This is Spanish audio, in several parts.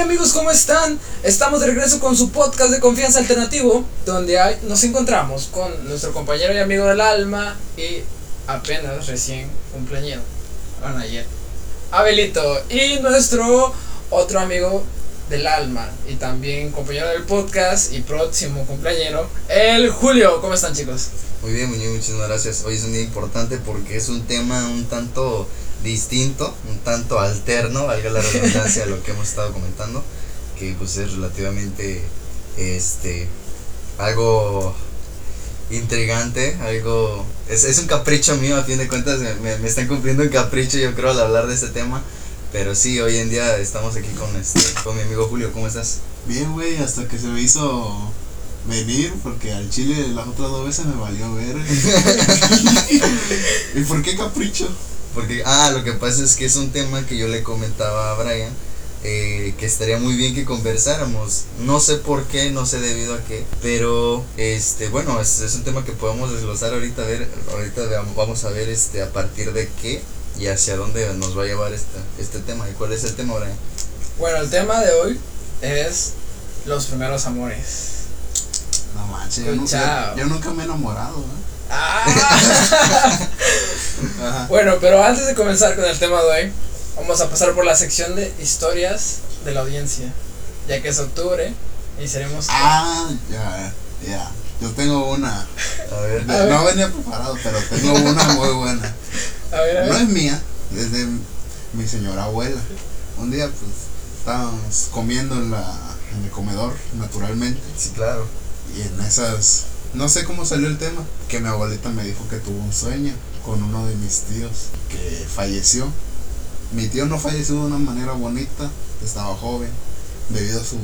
amigos, ¿cómo están? Estamos de regreso con su podcast de confianza alternativo, donde hay, nos encontramos con nuestro compañero y amigo del alma y apenas recién cumpleañero, bueno, ayer, Abelito, y nuestro otro amigo del alma y también compañero del podcast y próximo cumpleañero, el Julio. ¿Cómo están chicos? Muy bien, Muñoz, muchísimas gracias. Hoy es un día importante porque es un tema un tanto distinto, un tanto alterno, valga la redundancia a lo que hemos estado comentando, que pues es relativamente este algo intrigante, algo es, es un capricho mío, a fin de cuentas me, me están cumpliendo un capricho yo creo al hablar de este tema. Pero sí, hoy en día estamos aquí con este con mi amigo Julio, ¿cómo estás? Bien, güey, hasta que se me hizo venir porque al chile las otras dos veces me valió ver. ¿Y por qué capricho? Porque, ah, lo que pasa es que es un tema que yo le comentaba a Brian, eh, que estaría muy bien que conversáramos. No sé por qué, no sé debido a qué, pero, este, bueno, es, es un tema que podemos desglosar ahorita, a ver, ahorita vamos a ver, este, a partir de qué y hacia dónde nos va a llevar este, este tema. ¿Y cuál es el tema, Brian? Bueno, el tema de hoy es los primeros amores. No manches, yo nunca, yo nunca me he enamorado, ¿eh? Ah. bueno, pero antes de comenzar con el tema de hoy, vamos a pasar por la sección de historias de la audiencia, ya que es octubre y seremos... Ah, ya, ya. Yo tengo una. A ver, no venía preparado, pero tengo una muy buena. A ver, a ver. No es mía, es de mi señora abuela. Un día, pues, estábamos comiendo en, la, en el comedor, naturalmente. Sí, claro. Y en esas no sé cómo salió el tema, que mi abuelita me dijo que tuvo un sueño con uno de mis tíos que falleció. Mi tío no falleció de una manera bonita, estaba joven, debido a su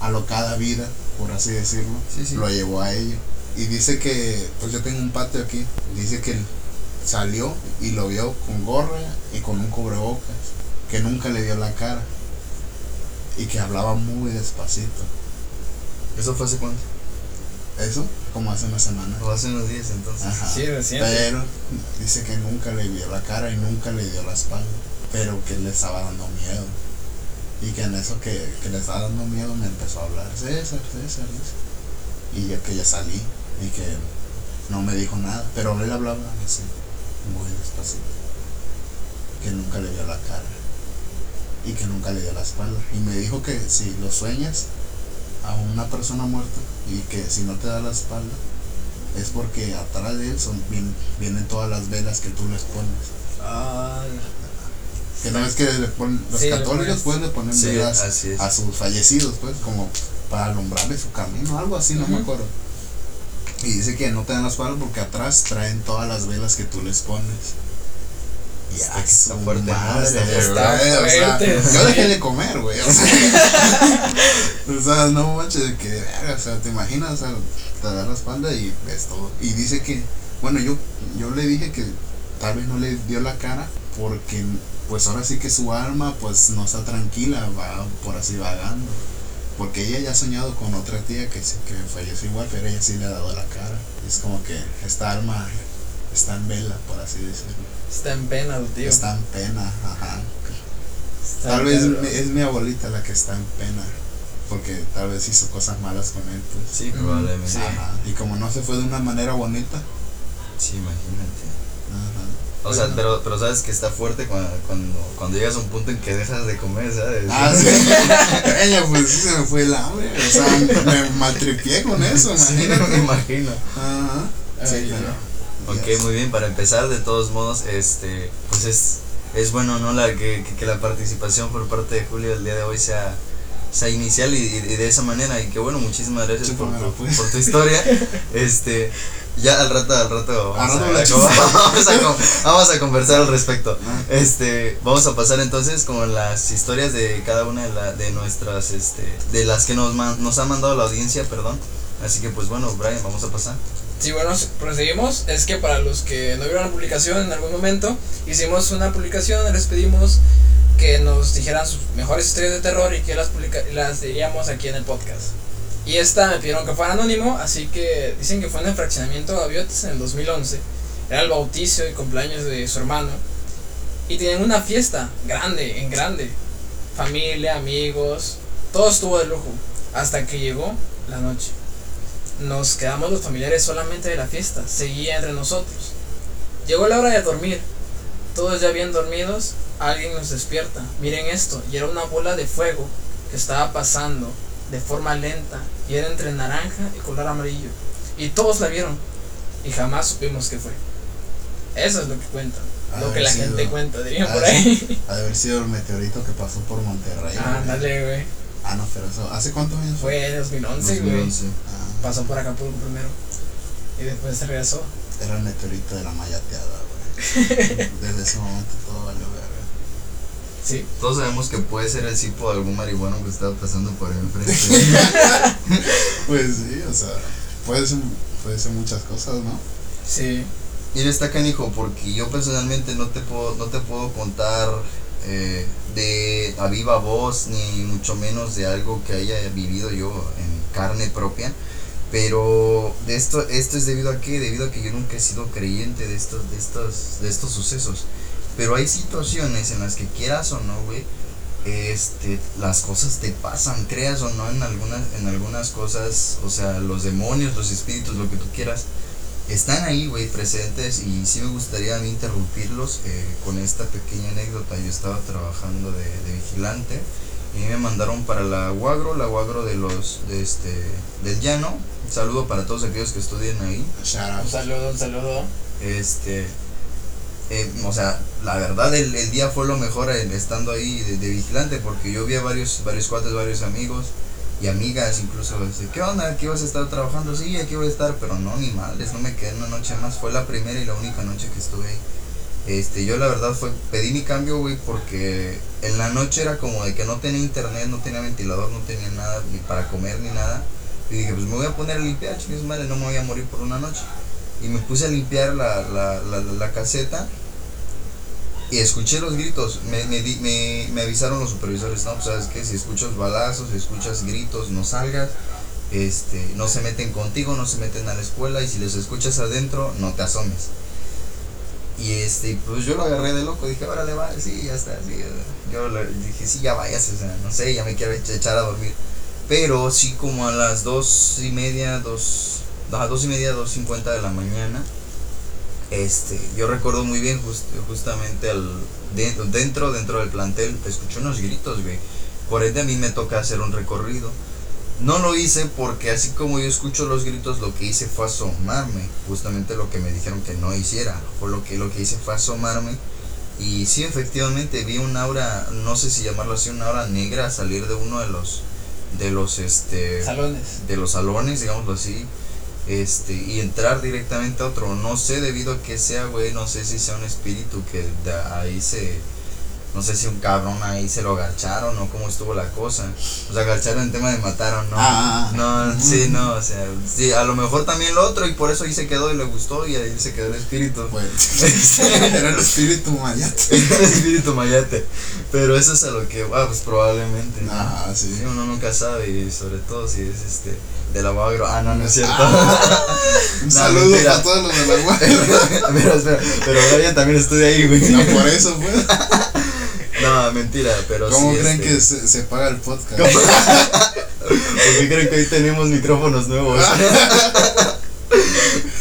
alocada vida, por así decirlo, lo llevó a ello. Y dice que, pues yo tengo un patio aquí, dice que salió y lo vio con gorra y con un cubrebocas, que nunca le dio la cara y que hablaba muy despacito. ¿Eso fue hace cuánto? Eso, como hace una semana. O hace unos días entonces. Sí, reciente. Pero dice que nunca le vio la cara y nunca le dio la espalda. Pero que le estaba dando miedo. Y que en eso que, que le estaba dando miedo me empezó a hablar. César, César, César. Y yo que ya salí y que no me dijo nada. Pero él hablaba así, muy despacito. Que nunca le dio la cara. Y que nunca le dio la espalda. Y me dijo que si lo sueñas, a una persona muerta y que si no te da la espalda es porque atrás de él son, vienen, todas las velas que tú les pones. que no es que los católicos pueden poner velas a sus fallecidos, pues, como para alumbrarle su camino, algo así, no me acuerdo. Y dice que no te dan la espalda porque atrás traen todas las velas que tú les pones. Ya, está fuerte. yo dejé de comer, güey. O sea, no manches, que, o sea, te imaginas, o sea, te da la espalda y ves todo. Y dice que, bueno, yo, yo le dije que tal vez no le dio la cara porque, pues ahora sí que su alma, pues no está tranquila, va por así vagando. Porque ella ya ha soñado con otra tía que, que falleció igual, pero ella sí le ha dado la cara. Es como que esta alma está en vela, por así decirlo. Está en pena, tío. Está en pena, ajá. tal vez es mi abuelita la que está en pena. Porque tal vez hizo cosas malas con él. Pues. Sí, probablemente. Ajá. Y como no se fue de una manera bonita. Sí, imagínate. Ajá. O sea, pero, pero sabes que está fuerte cuando, cuando, cuando, llegas a un punto en que dejas de comer, ¿sabes? Ah, sí. Ella, pues sí se me fue el hambre. O sea, me maltripié con eso, imagínate. Sí, me imagino. Ajá. Sí, claro. Ok, muy bien, para empezar, de todos modos, este, pues es, es bueno, ¿no? La, que, que, la participación por parte de Julio el día de hoy sea, sea inicial y, de esa manera. Y que bueno, muchísimas gracias por, pues. por, tu historia. este, ya al rato, al rato vamos, a, vamos, a, conversar al respecto. Ah. Este, vamos a pasar entonces con las historias de cada una de, la, de nuestras, este, de las que nos, nos ha mandado la audiencia, perdón. Así que pues bueno, Brian, vamos a pasar. Sí, bueno, proseguimos. Es que para los que no vieron la publicación en algún momento, hicimos una publicación, les pedimos que nos dijeran sus mejores historias de terror y que las, las diríamos aquí en el podcast. Y esta me pidieron que fuera anónimo, así que dicen que fue en el fraccionamiento de en el 2011. Era el bautizo y cumpleaños de su hermano. Y tenían una fiesta grande, en grande. Familia, amigos, Todo estuvo de lujo. Hasta que llegó la noche. Nos quedamos los familiares solamente de la fiesta. Seguía entre nosotros. Llegó la hora de dormir. Todos ya bien dormidos. Alguien nos despierta. Miren esto. Y era una bola de fuego que estaba pasando de forma lenta. Y era entre naranja y color amarillo. Y todos la vieron. Y jamás supimos qué fue. Eso es lo que cuentan. Ha Lo que la sido- gente cuenta, dirían por ahí. Ha de haber sido el meteorito que pasó por Monterrey. Ah, güey. dale, güey. Ah, no, pero eso. ¿Hace cuántos años Fue en 2011, güey. 2011. Pasó por Acapulco primero. Y después se regresó. era el meteorito de la mayateada, güey. Desde ese momento todo valió verga. Sí. Todos sabemos que puede ser el cipo de algún marihuano que estaba pasando por el frente. Pues sí, o sea, puede ser, puede ser muchas cosas, ¿no? Sí. Mira, está canijo, porque yo personalmente no te puedo, no te puedo contar eh, de a viva voz, ni mucho menos de algo que haya vivido yo en carne propia. Pero esto, esto es debido a qué? Debido a que yo nunca he sido creyente de estos, de estos, de estos sucesos. Pero hay situaciones en las que quieras o no, güey, este, las cosas te pasan, creas o no en algunas, en algunas cosas, o sea, los demonios, los espíritus, lo que tú quieras, están ahí, güey, presentes y sí me gustaría a mí interrumpirlos eh, con esta pequeña anécdota. Yo estaba trabajando de, de vigilante y me mandaron para la Guagro, la Guagro de los, de este, del llano. Un saludo para todos aquellos que estudian ahí. Un saludo, un saludo. Este, eh, o sea, la verdad el, el día fue lo mejor estando ahí de, de vigilante porque yo vi a varios, varios cuates, varios amigos y amigas incluso, este, ¿qué onda? ¿Aquí vas a estar trabajando? Sí, aquí voy a estar, pero no, ni madres, no me quedé una noche más, fue la primera y la única noche que estuve ahí. Este, yo la verdad fue, pedí mi cambio, güey, porque en la noche era como de que no tenía internet, no tenía ventilador, no tenía nada, ni para comer, ni nada. Y dije, pues me voy a poner a limpiar, chingue su madre, no me voy a morir por una noche. Y me puse a limpiar la, la, la, la- caseta y escuché los gritos. Me, me, me, me avisaron los supervisores, no, pues sabes qué, si escuchas balazos, si escuchas gritos, no salgas. Este, no se meten contigo, no se meten a la escuela y si los escuchas adentro, no te asomes. Y este, pues yo lo agarré de loco, dije, órale, va, sí, ya está, sí. Yo le dije, sí, ya vayas, o sea, no sé, ya me quiero echa- echar a dormir. Pero sí, como a las dos y media, dos, a dos y media, dos cincuenta de la mañana, este, yo recuerdo muy bien just- justamente al, dentro, dentro, dentro del plantel, escuché unos gritos, güey. Por ende a mí me toca hacer un recorrido. No lo hice porque así como yo escucho los gritos, lo que hice fue asomarme. Justamente lo que me dijeron que no hiciera. Fue lo que, lo que hice fue asomarme. Y sí, efectivamente, vi un aura, no sé si llamarlo así, una aura negra salir de uno de los, de los, este, Salones. de los salones, digámoslo así, este, y entrar directamente a otro. No sé debido a que sea, güey, no sé si sea un espíritu que de ahí se, no sé si un cabrón ahí se lo agacharon o cómo estuvo la cosa. O sea, agacharon en tema de mataron, ¿no? Ah, ah, ah. No, sí, no, o sea, sí, a lo mejor también lo otro y por eso ahí se quedó y le gustó y ahí se quedó el espíritu. Pues, era el espíritu mayate. el espíritu mayate. Pero eso es a lo que, ah, pues probablemente. ¿no? Ah, sí. Sí, uno nunca sabe y sobre todo si es este de la Bagro. Ah, no, no es cierto. Un No, saludo mentira. para todos los de la guardia. Espera, espera, pero Brian también estudia ahí, güey. No, por eso, pues. No, mentira, pero ¿Cómo sí. creen este, que se, se paga el podcast? ¿Cómo? ¿Por qué creen que hoy tenemos micrófonos nuevos?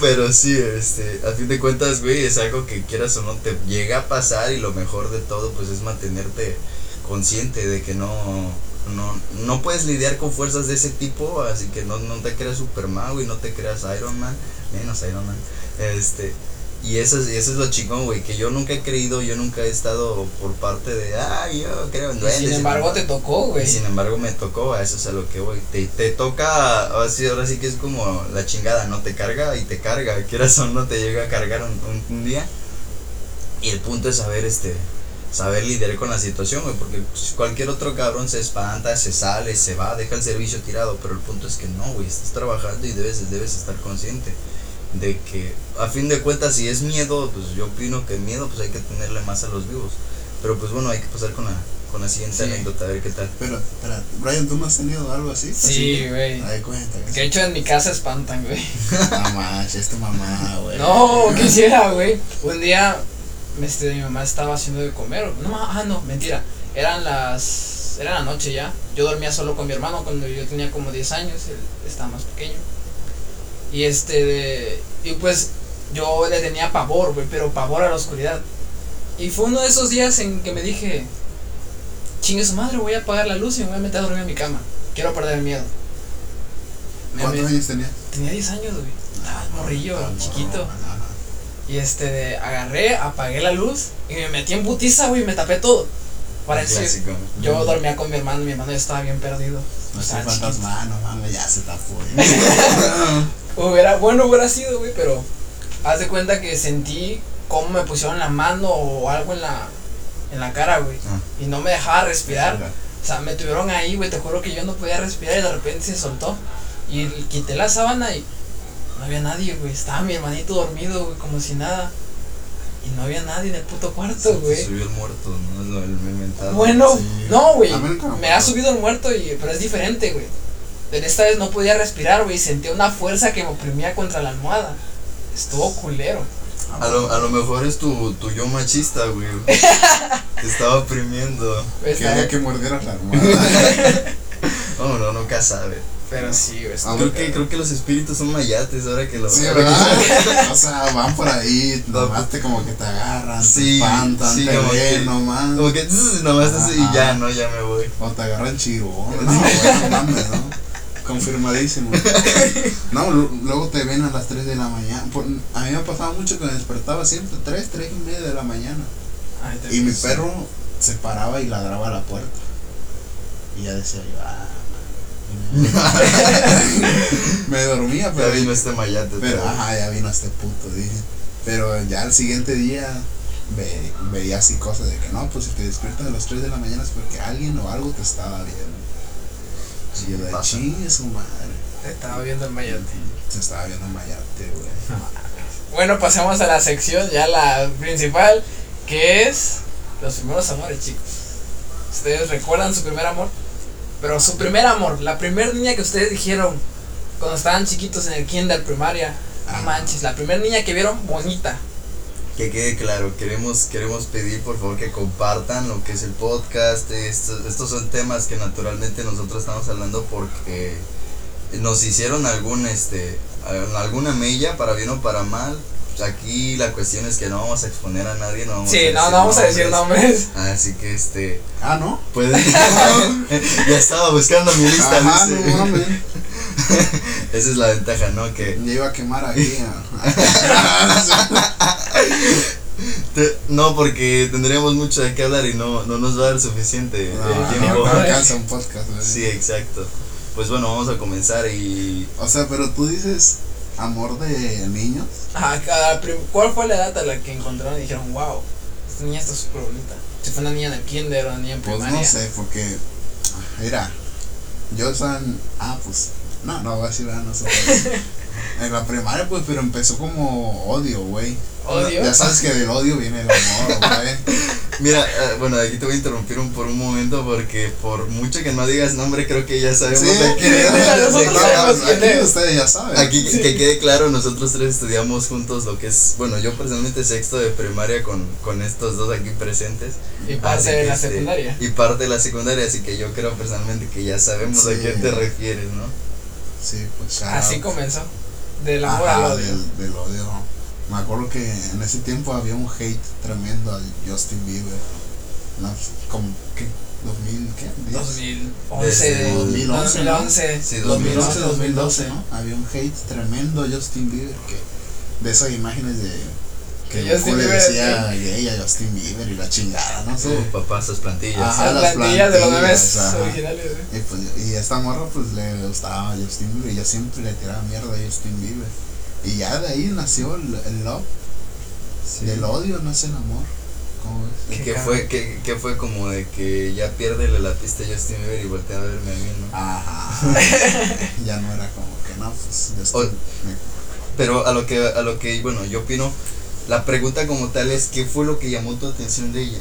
Pero sí, este, a fin de cuentas, güey, es algo que quieras o no te llega a pasar y lo mejor de todo, pues es mantenerte consciente de que no, no, no puedes lidiar con fuerzas de ese tipo, así que no, no te creas Superman, güey, no te creas Iron Man, menos Iron Man, este, y eso es, eso es lo chingón, güey, que yo nunca he creído, yo nunca he estado por parte de, ah, yo creo en duendes. Sin embargo, no". te tocó, güey. Y sin embargo me tocó, a eso es a lo que voy. Te, te toca, ahora sí, ahora sí que es como la chingada, no te carga y te carga, quieras o no te llega a cargar un, un- un día. Y el punto es saber este saber lidiar con la situación, güey, porque pues, cualquier otro cabrón se espanta, se sale, se va, deja el servicio tirado, pero el punto es que no, güey, estás trabajando y debes, debes estar consciente de que a fin de cuentas si es miedo, pues yo opino que miedo pues hay que tenerle más a los vivos. Pero pues bueno, hay que pasar con la, con la siguiente Sí. anécdota, a ver qué tal. Pero, espera, Brian, ¿tú no has tenido algo así? Sí, güey. Cuenta. Que de hecho en mi casa espantan, güey. Mamá, es tu mamá, güey. No, quisiera, güey. Un día este, mi mamá estaba haciendo de comer. No, ah, no, mentira. Eran las era la noche ya. Yo dormía solo con mi hermano cuando yo tenía como 10 años, él estaba más pequeño. Y este, de- y pues yo le tenía pavor, güey, pero pavor a la oscuridad. Y fue uno de esos días en que me dije, chingue su madre, voy a apagar la luz y me voy a meter a dormir en mi cama. Quiero perder el miedo. ¿Cuántos años tenías? Tenía 10 años, güey. Estaba morrillo, Ah, chiquito. ajá. Y este, de- agarré, apagué la luz y me metí en putiza, güey, y me tapé todo. Para decir, Clásico. yo dormía con mi hermano, mi hermano ya estaba bien perdido. No sé cuántas chiquito. manos, mames, ya se tapó. Hubiera, bueno hubiera sido, güey, pero haz de cuenta que sentí cómo me pusieron la mano o algo en la, en la cara, güey. Ah. Y no me dejaba respirar. O sea, me tuvieron ahí, güey, te juro que yo no podía respirar y de repente se soltó. Y quité la sábana y no había nadie, güey. Estaba mi hermanito dormido, güey, como si nada. Y no había nadie en el puto cuarto, Se güey. subió el muerto, ¿no? Lo, el inventado. Bueno, Sí. no, güey. Me ha subido el muerto, y, pero es diferente, güey. Pero esta vez no podía respirar, güey. Sentía una fuerza que me oprimía contra la almohada. Estuvo culero. A lo, a lo mejor es tu, tu yo machista, güey. Te estaba oprimiendo. Güey, Quería estaba- que mordieras la almohada. No, no, nunca sabe. Pero sí, güey. Creo que, creo que los espíritus son mayates ahora que lo Sí, ¿verdad? O sea, van por ahí, No, nomás te como que te agarran, Sí, te espantan, sí, te como ven que- nomás. Como que tss, nomás así y ya, no, ya me voy. O te agarran chirón, no, bueno, mames, ¿no? Confirmadísimo. No, lu- luego te ven a las 3 de la mañana. Por- a mí me pasaba mucho que me despertaba siempre 3, 3 y media de la mañana. Ay, Y mi perro se paraba y ladraba a la puerta. Y ya decía yo, ah, man". Me dormía, Ya pero, vino este mayate. pero pero- ajá, ya vino este puto, dije. Pero ya al siguiente día ve- veía así cosas de que no, pues si te despiertas a las 3 de la mañana es porque alguien o algo te estaba viendo. Sí, yo de chingue su madre. Estaba viendo el mayate. Se estaba viendo en Mayate, güey. Bueno, pasemos a la sección, ya la principal, que es los primeros amores, chicos. ¿Ustedes recuerdan su primer amor? Pero su primer amor, la primera niña que ustedes dijeron cuando estaban chiquitos en el kinder, primaria. No Ah. manches, la primera niña que vieron bonita. Que quede claro, queremos, queremos pedir por favor que compartan lo que es el podcast. Estos, estos son temas que naturalmente nosotros estamos hablando porque nos hicieron algún este alguna mella para bien o para mal. Pues Aquí la cuestión es que no vamos a exponer a nadie, no vamos Sí, a no, no vamos a decir nombres. Así que este Ah, ¿no? pueden ya estaba buscando mi lista, Ajá, no mames. Esa es la ventaja, ¿no? Que Ya iba a quemar aquí. ah. no porque tendríamos mucho de qué hablar y no no nos va a dar suficiente No, el no, tiempo. no alcanza un podcast, güey. Sí, exacto. Pues bueno, vamos a comenzar y O sea, pero tú dices amor de niños. Ajá, prim- ¿Cuál fue la edad a la que encontraron y dijeron, wow, esta niña está súper bonita? Si fue una niña en el kinder o una niña en Pues primaria. no sé, porque. ah, Mira, yo estaba en. Ah, pues. No, no voy a decir nada, no sé. En la primaria, pues, pero empezó como odio, güey. Odio. Ya sabes que del odio viene el amor, güey. mira, eh, bueno, aquí te voy a interrumpir un, por un momento porque por mucho que no digas nombre, creo que ya sabemos Sí, de quién es. ustedes ya saben. Aquí que- que quede claro, nosotros tres estudiamos juntos lo que es, bueno, yo personalmente sexto de primaria con, con estos dos aquí presentes. Y parte Así de que, la este, secundaria. Y parte de la secundaria, así que yo creo personalmente que ya sabemos a quién te refieres, ¿no? Sí, pues shout Así out. comenzó. Del amor Ajá, al odio. Del, del odio. Me acuerdo que en ese tiempo había un hate tremendo a Justin Bieber. Como, ¿qué? ¿2000 qué? ¿10? 2011. Desde 2011, ¿no? 2011. Sí, 2011, 2011, 2012, ¿no? Había un hate tremendo a Justin Bieber que de esas imágenes de que Goku le Bieber- decía gay a Justin Bieber y la chingada, no sé. Su papá, sus plantillas. Ajá. Las las plantillas de los memes ajá. originales. ¿eh? Y, pues, y esta morra pues le gustaba a Justin Bieber y yo siempre le tiraba mierda a Justin Bieber. Y ya de ahí nació el, el love, Sí. del odio nace el amor. ¿Cómo ves? Que, Qué que fue, que, que fue como de que ya piérdele la pista a Justin Bieber y voltea a verme a mí, ¿no? Ajá. ya no era como que no, pues Justin O- me- Pero a lo que, a lo que, bueno, yo opino, la pregunta como tal es, ¿qué fue lo que llamó tu atención de ella?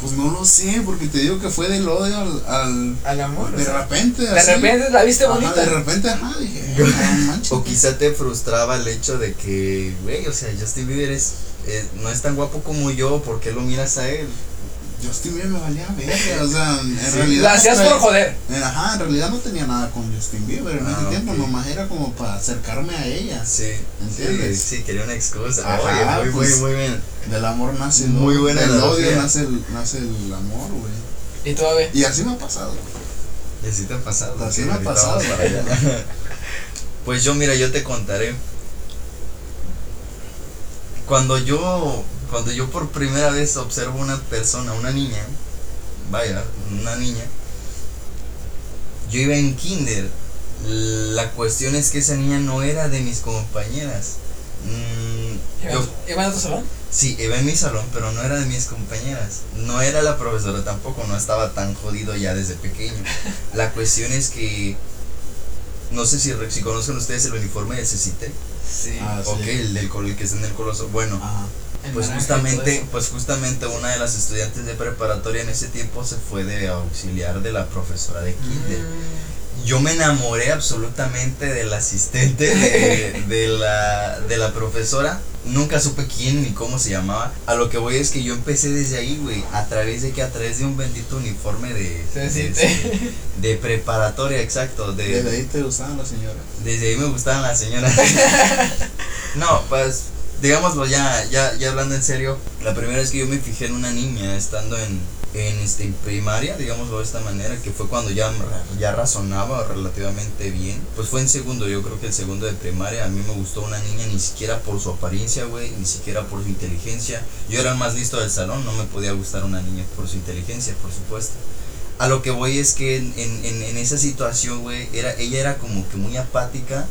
Pues no lo sé, porque te digo que fue del odio al. al Al amor. de o sea, repente, de así. repente la viste Ajá, bonita. de repente, ajá, dije, no manches. O quizá te frustraba el hecho de que, güey, o sea, Justin Bieber es, eh, no es tan guapo como yo, ¿por qué lo miras a él? Justin Bieber me valía verga, o sea, en Sí. realidad. Lo hacías no por joder. Ajá, en realidad no tenía nada con Justin Bieber en Ah, ese tiempo, ok. nomás era como para acercarme a ella. Sí. ¿Entiendes? Sí, sí, quería una excusa. Ajá, Oye, muy, pues, muy, muy bien. Del amor nace el Muy odio, buena Del odio nace el, nace el amor, güey. Y tú, a ver. Y así me ha pasado. Y así te ha pasado. Así sí, me ha pasado, para allá. Pues yo, mira, yo te contaré. Cuando yo, cuando yo por primera vez observo una persona, una niña, vaya, una niña, yo iba en kinder. La cuestión es que esa niña no era de mis compañeras. Mm, yo, ¿Iban a tu salón? Sí, iba en mi salón, pero no era de mis compañeras. No era la profesora tampoco, no estaba tan jodido ya desde pequeño. La cuestión es que. No sé si, si conocen ustedes el uniforme del CECITE. Sí. Ah, sí. Ok, el del el que está en el coloso. Bueno, Ajá. Pues justamente, pues justamente una de las estudiantes de preparatoria en ese tiempo se fue de auxiliar de la profesora de kinder. Mm. Yo me enamoré absolutamente del asistente de, de la, de la profesora. Nunca supe quién ni cómo se llamaba. A lo que voy es que yo empecé desde ahí, güey. A través de que a través de un bendito uniforme de, Se de, preparatoria, exacto. De, Desde ahí te gustaban las señoras. desde ahí me gustaban las señoras. no, pues, digámoslo ya, ya, ya hablando en serio. La primera vez que yo me fijé en una niña estando en, en este, primaria, digámoslo de esta manera, que fue cuando ya, ya razonaba relativamente bien. Pues fue en segundo, yo creo que el segundo de primaria. A mí me gustó una niña ni siquiera por su apariencia, güey, ni siquiera por su inteligencia. Yo era el más listo del salón, no me podía gustar una niña por su inteligencia, por supuesto. A lo que voy es que en, en- en esa situación, güey, era, ella era como que muy apática.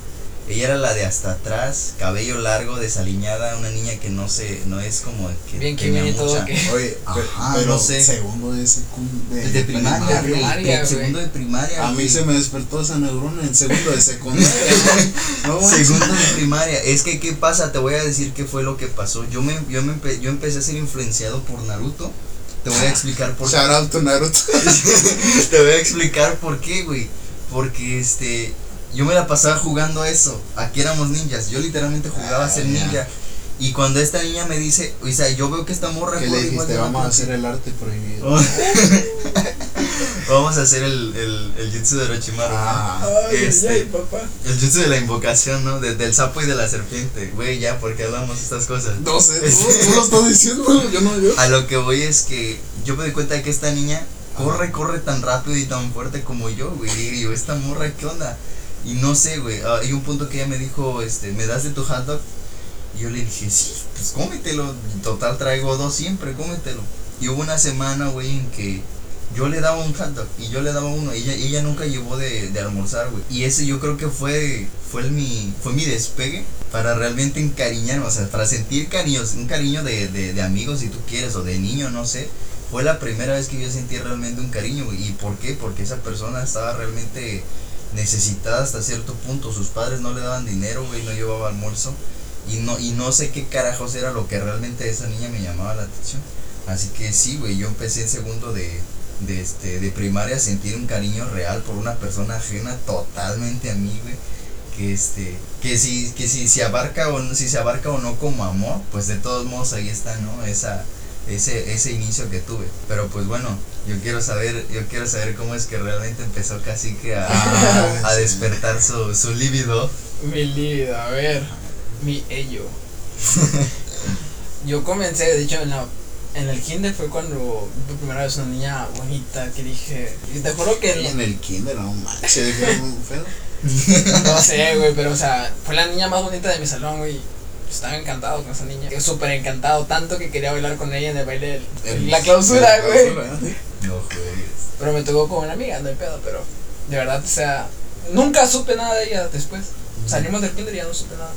Ella era la de hasta atrás, cabello largo, desaliñada, una niña que no se, no es como que Bien que tenía todo. mucha- que- Oye, Ajá, pero no sé. segundo de secundaria. De primaria, güey, primaria, de güey. segundo de primaria. A mí güey. se me despertó esa neurona en segundo de secundaria. no. Segundo de primaria. Es que, ¿qué pasa? Te voy a decir qué fue lo que pasó. Yo me, yo me empe- yo empecé a ser influenciado por Naruto. Te voy a explicar por qué. Shout out to Naruto. Te voy a explicar por qué, güey. Porque este. Yo me la pasaba jugando a eso. Aquí éramos ninjas. Yo literalmente jugaba a ser Ah, ya. ninja. Y cuando esta niña me dice, o sea, yo veo que esta morra Que le dijiste, vamos a rápido". hacer el arte prohibido. Oh. Vamos a hacer el, el, el jutsu de Orochimaru. ¿no? Ah, Ay, Este- ay, papá. El jutsu de la invocación, ¿no? De- del sapo y de la serpiente. Güey, ya, porque hablamos estas cosas. no sé, tú, tú lo estás diciendo, yo no yo. A lo que voy es que yo me di cuenta de que esta niña corre, corre tan rápido y tan fuerte como yo, güey. Y digo, esta morra, ¿qué onda? Y no sé, güey. ah, hay un punto que ella me dijo, este, ¿me das de tu hot dog? Y yo le dije, sí, pues cómetelo. Total, traigo dos siempre, cómetelo. Y hubo una semana, güey, en que yo le daba un hot dog y yo le daba uno. Y ella, ella nunca llevó de, de almorzar, güey. Y ese yo creo que fue, fue, mi, fue mi despegue para realmente encariñarme, o sea, para sentir cariños, un cariño de, de, amigos si tú quieres, o de niño, no sé. Fue la primera vez que yo sentí realmente un cariño. ¿Y por qué? Porque esa persona estaba realmente necesitada hasta cierto punto. Sus padres no le daban dinero, güey, no llevaba almuerzo. Y no, y no sé qué carajos era lo que realmente esa niña me llamaba la atención. Así que sí, güey, yo empecé en segundo de, de, este, de primaria a sentir un cariño real por una persona ajena totalmente a mí, güey. Que este, que si, que si se abarca o no, si se abarca o no como amor, pues de todos modos ahí está, ¿no? Esa, ese, ese inicio que tuve. Pero pues bueno, yo quiero saber, yo quiero saber cómo es que realmente empezó casi que a, Ah, a sí. despertar su, su líbido. Mi libido, a ver. Mi ello. Yo comencé, de hecho, en, la, en el kinder fue cuando vi por primera vez una niña bonita que dije. Y te juro que. En el kinder, no manches, feo. No sé, güey, pero o sea, fue la niña más bonita de mi salón, güey. Estaba encantado con esa niña. Súper encantado, tanto que quería bailar con ella en el baile. del- la clausura, La güey. No juegues. Pero me tocó con una amiga, no hay pedo, pero de verdad, o sea, nunca supe nada de ella después. Salimos del kinder y ya no supe nada.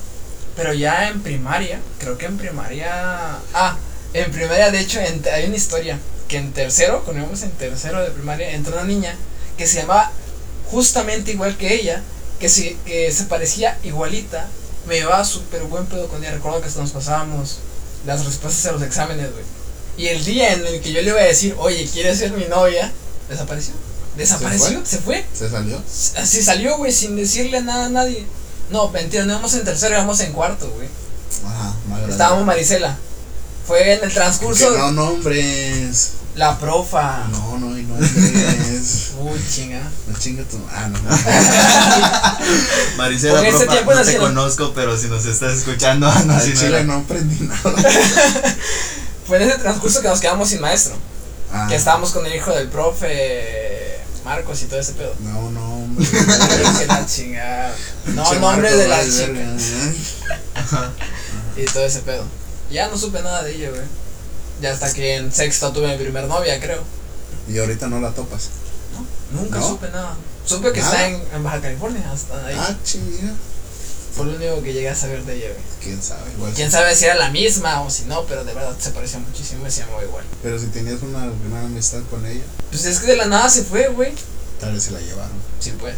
Pero ya en primaria, creo que en primaria. Ah, en primaria, de hecho, en- hay una historia que en tercero, cuando íbamos en tercero de primaria, entró una niña que se llamaba justamente igual que ella, que se, que se parecía igualita. Me llevaba súper buen pedo con ella. Recuerdo que hasta nos pasábamos las respuestas a los exámenes, güey. Y el día en el que yo le iba a decir, oye, ¿quieres ser mi novia? Desapareció. Desapareció, se fue. ¿Se salió? Así salió, güey, sin decirle nada a nadie. No, mentira, no íbamos en tercero, íbamos en cuarto, güey. Ajá. Estábamos Marisela. Fue en el Que transcurso. no nombres. La profa. No, no hay nombres. Uy, chinga. No chinga tu. Ah, no. Maricela, ese profa, tiempo no te conozco, pero si nos estás escuchando, no, si no chile no aprendí nada. Fue en ese transcurso que nos quedamos sin maestro. Ah, Que estábamos con el hijo del profe Marcos y todo ese pedo. No, no, hombre. Que la chingada. No, nombre de la chica. ¿eh? Y todo ese pedo. Ya no supe nada de ella, güey. Ya hasta que en sexto tuve mi primer novia, creo. Y ahorita no la topas. Nunca ¿No? supe nada. Supe que ¿Nada? está en, en Baja California, hasta ahí. Ah, chinga. Fue lo único que llegué a saber de ella, güey. Quién sabe, igual. Quién sabe si era la misma o si no, pero de verdad se parecía muchísimo y se llamaba igual. Pero si tenías una gran amistad con ella, Pues es que de la nada se fue, güey. tal vez se la llevaron. Sí, pues.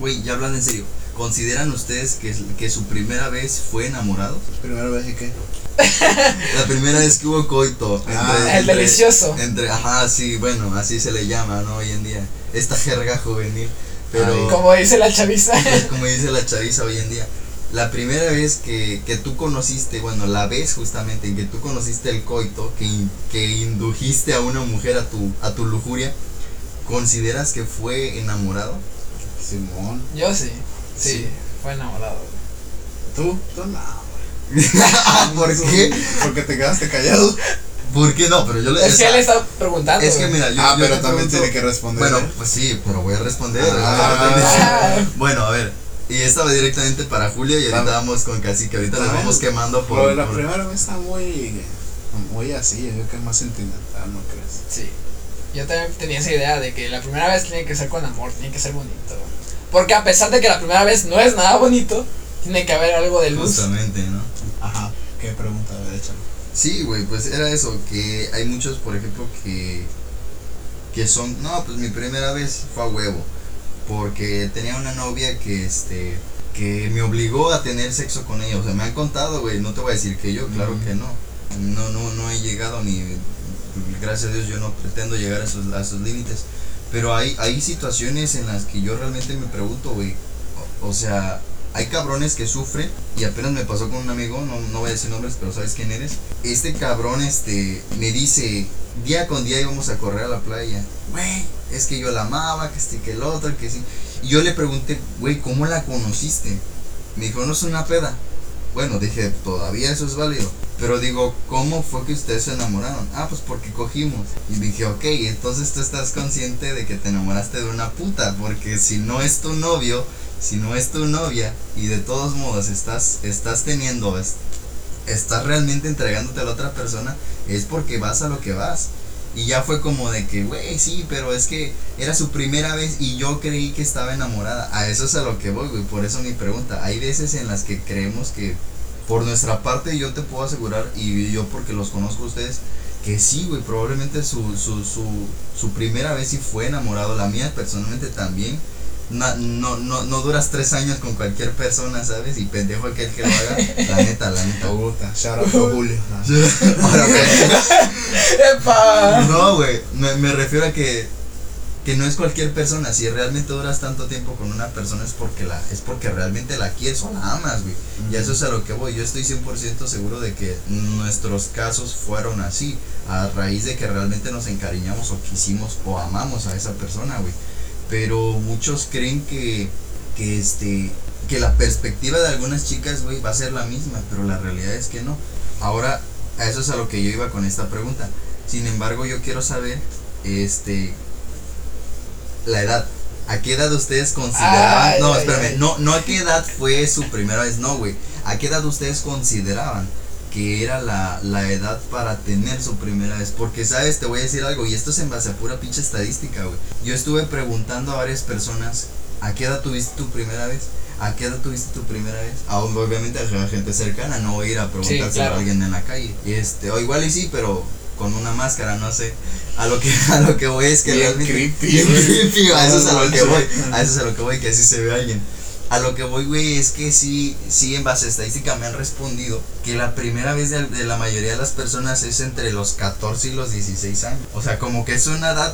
Güey, ya hablando en serio, ¿consideran ustedes que, que su primera vez fue enamorado? Primera vez que. La primera vez que hubo coito. Ah, el delicioso. Entre, ajá, sí, bueno, así se le llama, ¿no? Hoy en día. Esta jerga juvenil. Pero, Ay, Como dice la chaviza. como dice la chaviza hoy en día. La primera vez que, que tú conociste, bueno, la vez justamente en que tú conociste el coito, que, in- que indujiste a una mujer a tu, a tu lujuria, ¿consideras que fue enamorado? Simón. Yo sí. Sí, Sí. fue enamorado. ¿Tú? Tú no. ¿Por qué? Porque te quedaste callado. ¿Por qué no? Pero yo le Es que él está preguntando. Es que mira, yo, ah, yo pero también pregunto- tiene que responder. Bueno, ¿eh? pues sí, pero voy a responder. Ah. bueno, a ver. Y esta va directamente para Julio y ahorita Vamos. vamos con Casi, que ahorita nos vamos quemando por. De la por- primera vez está muy. Muy así, yo creo que es más sentimental, ¿no crees? Sí. Yo también tenía esa idea de que la primera vez tiene que ser con amor, tiene que ser bonito. Porque a pesar de que la primera vez no es nada bonito, tiene que haber algo de luz. Justamente, ¿no? Ajá. ¿Qué pregunta? A ver, échale. Sí, güey, pues era eso, que hay muchos, por ejemplo, que que son, no, pues mi primera vez fue a huevo, porque tenía una novia que este que me obligó a tener sexo con ella, o sea, me han contado, güey, no te voy a decir que yo, claro que no. No no no he llegado ni gracias a Dios yo no pretendo llegar a esos a esos límites, pero hay hay situaciones en las que yo realmente me pregunto, güey, o, sea, hay cabrones que sufren y apenas me pasó con un amigo, no, no voy a decir nombres, pero sabes quién eres. Este cabrón este me dice, día con día íbamos a correr a la playa. Güey, es que yo la amaba, que este que el otro, que sí. Y yo le pregunté, güey, ¿cómo la conociste? Me dijo, no es una peda. Bueno, dije, todavía eso es válido. Pero digo, ¿cómo fue que ustedes se enamoraron? Ah, pues porque cogimos. Y dije, ok, entonces tú estás consciente de que te enamoraste de una puta. Porque si no es tu novio, si no es tu novia, y de todos modos estás, estás teniendo, es- estás realmente entregándote a la otra persona, es porque vas a lo que vas. Y ya fue como de que, güey, sí, pero es que era su primera vez y yo creí que estaba enamorada. A eso es a lo que voy, güey. Por eso mi pregunta. Hay veces en las que creemos que, por nuestra parte, yo te puedo asegurar, y yo porque los conozco a ustedes, que sí, güey, probablemente su, su, su, su primera vez sí fue enamorado. La mía, personalmente, también. Na- no, no, no duras tres años con cualquier persona, ¿sabes? Y pendejo aquel que lo haga. La neta, la neta. Puta, shout out to Julio. No, güey, me, me refiero a que, que no es cualquier persona. Si realmente duras tanto tiempo con una persona es porque la es porque realmente la quieres o la amas, güey. Y eso es a lo que voy. Yo estoy 100% seguro de que nuestros casos fueron así, a raíz de que realmente nos encariñamos o quisimos o amamos a esa persona, güey. Pero muchos creen que, que este que la perspectiva de algunas chicas, güey, va a ser la misma, pero la realidad es que no. Ahora, a eso es a lo que yo iba con esta pregunta. Sin embargo, yo quiero saber, este, la edad. ¿A qué edad ustedes consideraban? Ay, no, espérame, ay. no, no a qué edad fue su primera vez, no, güey. ¿A qué edad ustedes consideraban que era la, la edad para tener su primera vez? Porque, ¿sabes? Te voy a decir algo, y esto es en base a pura pinche estadística, güey. Yo estuve preguntando a varias personas, ¿a qué edad tuviste tu primera vez? ¿A qué edad tuviste tu primera vez? A, obviamente a la gente cercana, no voy a ir a preguntárselo claro. a alguien en la calle. Y este, o igual y sí, pero con una máscara, no sé. A lo que, a lo que voy es que Bien realmente. creepy, Bien creepy, a eso es a lo que voy. A eso es a lo que voy, que así se ve alguien. A lo que voy, güey, es que sí, sí, en base a estadística me han respondido que la primera vez de, de la mayoría de las personas es entre los 14 y los 16 años. O sea, como que es una edad,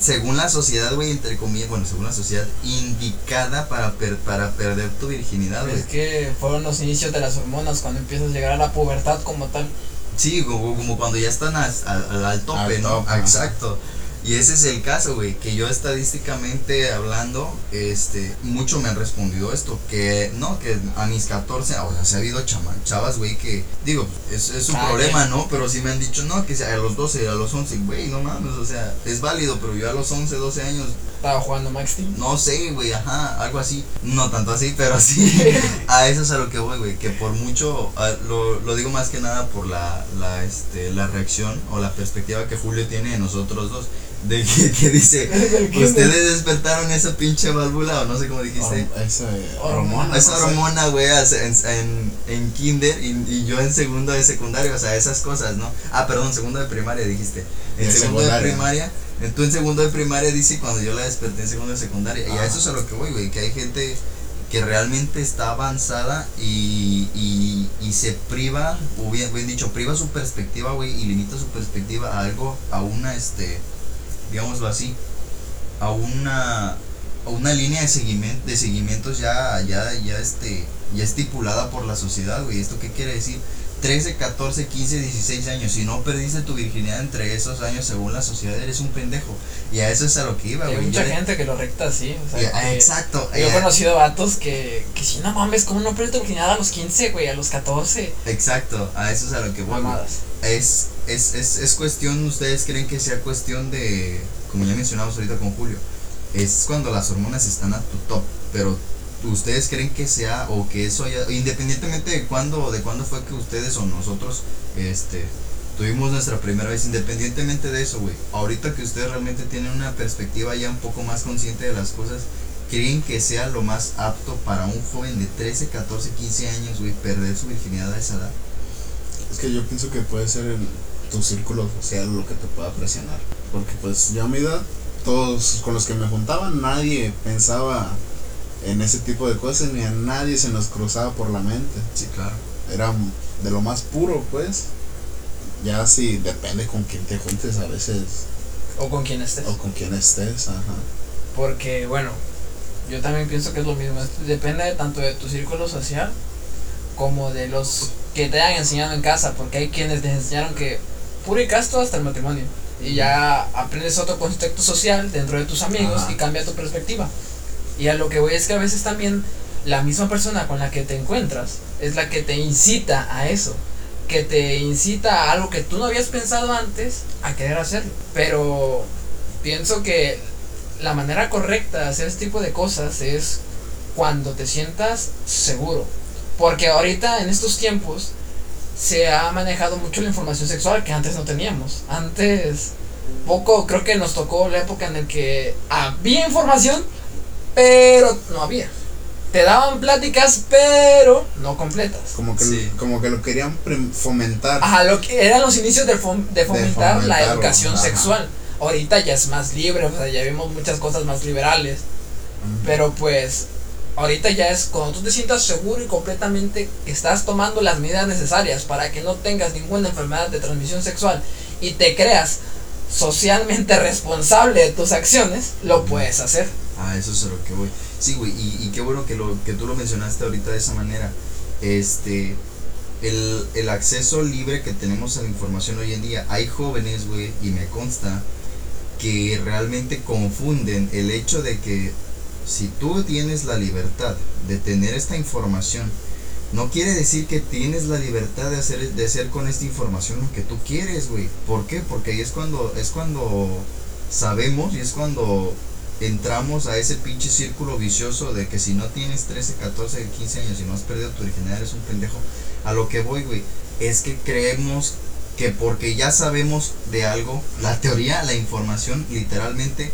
según la sociedad, güey, entre comillas, bueno, según la sociedad, indicada para, per- para perder tu virginidad, güey. Es que fueron los inicios de las hormonas cuando empiezas a llegar a la pubertad como tal. Sí, como, como cuando ya están al, al, al tope, Al ¿no? Exacto. Y ese es el caso, güey, que yo estadísticamente hablando, este, mucho me han respondido esto, que no, que a mis 14, o sea, se ha habido chama- chavas, güey, que, digo, es, es su Ah, problema, ¿no? Pero sí me han dicho, no, que sea a los 12, a los 11, güey, no mames, o sea, es válido, pero yo a los 11, 12 años, Estaba jugando Max Steel. no sé, güey, ajá, algo así. No tanto así, pero sí. a eso es a lo que voy, güey, que por mucho, a- lo, lo digo más que nada por la, la, este, la reacción o la perspectiva que Julio tiene de nosotros dos. De que, que dice, ustedes despertaron esa pinche válvula o no sé cómo dijiste. Esa Hormona. hormona. Esa hormona, güey, en, en, en kinder y, y yo en segundo de secundaria, o sea, esas cosas, ¿no? Ah, perdón, segundo de primaria dijiste. En segundo de primaria, en- tú en segundo de primaria dice cuando yo la desperté en segundo de secundaria. Y a Ah. eso es a lo que voy, güey, que hay gente que realmente está avanzada y, y, y se priva, o bien, bien dicho, priva su perspectiva, güey, y limita su perspectiva a algo, a una, este, digámoslo así, a una a una línea de seguimiento de seguimientos ya ya ya este ya estipulada por la sociedad, güey. ¿Esto qué quiere decir? 13, 14, 15, 16 años. Si no perdiste tu virginidad entre esos años según la sociedad, eres un pendejo. Y a eso es a lo que iba, Hay güey. mucha Yo- gente que lo recta así. O sea, y- ah, que- exacto. Yo he conocido vatos que, que si no mames, ¿cómo no pierdes tu virginidad a los 15, güey? A los 14. Exacto, a eso es a lo que voy. Mamadas. es, es, es, es cuestión, ustedes creen que sea cuestión de, como ya mencionamos ahorita con Julio, es cuando las hormonas están a tu top, pero ustedes creen que sea o que eso haya, independientemente de cuándo, de cuándo fue que ustedes o nosotros, este, tuvimos nuestra primera vez, independientemente de eso, güey, ahorita que ustedes realmente tienen una perspectiva ya un poco más consciente de las cosas, ¿creen que sea lo más apto para un joven de 13, 14, 15 años, güey, perder su virginidad a esa edad? Es que yo pienso que puede ser el, tu círculo social lo que te pueda presionar. Porque pues yo a mi edad, todos con los que me juntaban, nadie pensaba en ese tipo de cosas, ni a nadie se nos cruzaba por la mente. Sí, claro. Era de lo más puro, pues. Ya si depende con quién te juntes a veces, O con quien estés. o con quién estés, ajá. Porque, bueno, yo también pienso que es lo mismo. es- Depende tanto de tu círculo social como de los que te hayan enseñado en casa. Porque hay quienes te enseñaron que puro y casto hasta el matrimonio. Y ya aprendes otro contexto social dentro de tus amigos Ajá. y cambia tu perspectiva. Y a lo que voy es que a veces también la misma persona con la que te encuentras es la que te incita a eso. Que te incita a algo que tú no habías pensado antes a querer hacerlo. Pero pienso que la manera correcta de hacer este tipo de cosas es cuando te sientas seguro. Porque ahorita en estos tiempos se ha manejado mucho la información sexual que antes no teníamos. Antes poco creo que nos tocó la época en la que había información, pero no había. Te daban pláticas, pero no completas. Como que, Sí. como que lo querían fomentar. Ajá, lo que eran los inicios de, fom- de fomentar la educación ajá. sexual. Ahorita ya es más libre, o sea, ya vemos muchas cosas más liberales. Pero pues, ahorita ya es cuando tú te sientas seguro y completamente que estás tomando las medidas necesarias para que no tengas ninguna enfermedad de transmisión sexual y te creas socialmente responsable de tus acciones, lo puedes hacer. Ah, eso es a lo que voy. Sí, güey, y, y qué bueno que, lo, que tú lo mencionaste ahorita de esa manera. Este, el, el acceso libre que tenemos a la información hoy en día. Hay jóvenes, güey, y me consta, que realmente confunden el hecho de que si tú tienes la libertad de tener esta información, no quiere decir que tienes la libertad de hacer, de con esta información lo que tú quieres, güey. ¿Por qué? Porque ahí es cuando, es cuando sabemos y es cuando entramos a ese pinche círculo vicioso de que si no tienes 13, 14, 15 años y no has perdido tu virginidad eres un pendejo. A lo que voy, güey, es que creemos que porque ya sabemos de algo, la teoría, la información, literalmente,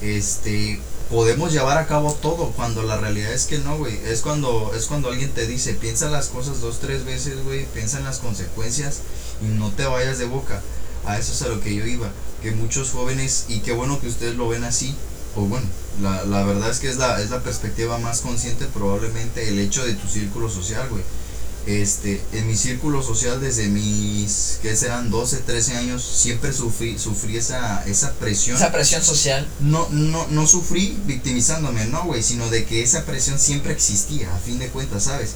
este, podemos llevar a cabo todo, cuando la realidad es que no, güey. Es cuando, es cuando alguien te dice, piensa las cosas dos, tres veces, güey, piensa en las consecuencias y no te vayas de boca. A eso es a lo que yo iba. Que muchos jóvenes, y qué bueno que ustedes lo ven así, o bueno, la, la verdad es que es la, es la perspectiva más consciente, probablemente el hecho de tu círculo social, güey. Este, en mi círculo social desde mis, que serán 12, 13 años, siempre sufrí, sufrí esa, esa presión. Esa presión social. No, no, no sufrí victimizándome, no, güey, sino de que esa presión siempre existía, a fin de cuentas, ¿sabes?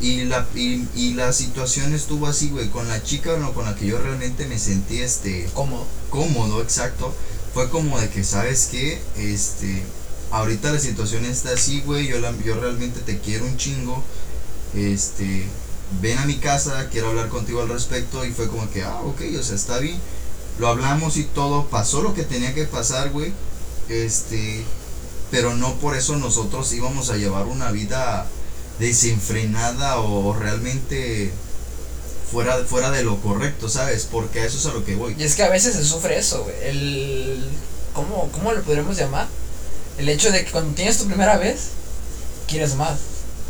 Y la, y, y la situación estuvo así, güey, con la chica no, con la que yo realmente me sentí, este, ¿Cómo? cómodo, exacto, fue como de que, ¿sabes qué? Este, ahorita la situación está así, güey, yo, la- yo realmente te quiero un chingo, este, ven a mi casa, quiero hablar contigo al respecto, y fue como que, ah, ok, o sea, está bien, lo hablamos y todo, pasó lo que tenía que pasar, güey, este, pero no por eso nosotros íbamos a llevar una vida desenfrenada o realmente fuera, fuera de lo correcto, ¿sabes? Porque a eso es a lo que voy. Y es que a veces se sufre eso, güey. El. ¿cómo, ¿Cómo lo podríamos llamar? El hecho de que cuando tienes tu primera vez, quieres más.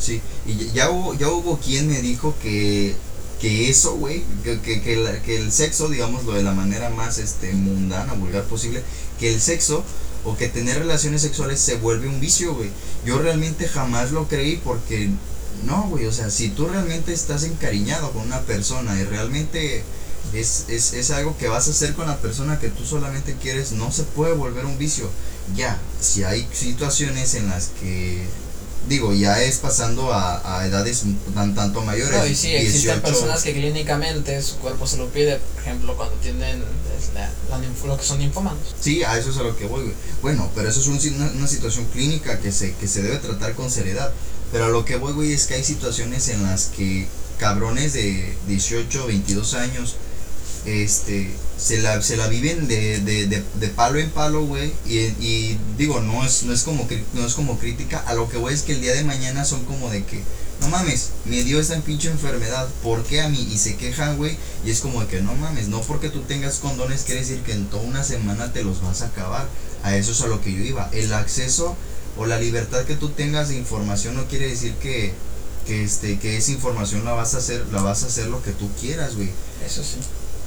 Sí, y ya- hubo, ya hubo quien me dijo que, que eso, güey, que, que, que, que el sexo, digámoslo de la manera más este, mundana, vulgar posible, que el sexo o que tener relaciones sexuales se vuelve un vicio, güey. Yo realmente jamás lo creí porque, no, güey, o sea, si tú realmente estás encariñado con una persona y realmente es, es, es algo que vas a hacer con la persona que tú solamente quieres, no se puede volver un vicio. Ya, si hay situaciones en las que digo, ya es pasando a, a edades tan tanto mayores. No, y sí, existen 18. personas que clínicamente su cuerpo se lo pide, por ejemplo, cuando tienen la- la lo que son ninfomanos. Sí, a eso es a lo que voy, güey. Bueno, pero eso es un- una, una situación clínica que se, que se debe tratar con seriedad. Pero a lo que voy, güey, es que hay situaciones en las que cabrones de 18, 22 años, este, se la, se la viven de, de, de, de palo en palo, güey. Y, y digo, no es, no, es como, no es como crítica. A lo que voy es que el día de mañana son como de que, no mames, me dio esta pinche enfermedad, ¿por qué a mí? Y se quejan, güey. Y es como de que, no mames, no porque tú tengas condones quiere decir que en toda una semana te los vas a acabar. A eso es a lo que yo iba. El acceso o la libertad que tú tengas de información no quiere decir que, que, este, que esa información la vas a hacer, la vas a hacer lo que tú quieras, güey. Eso sí.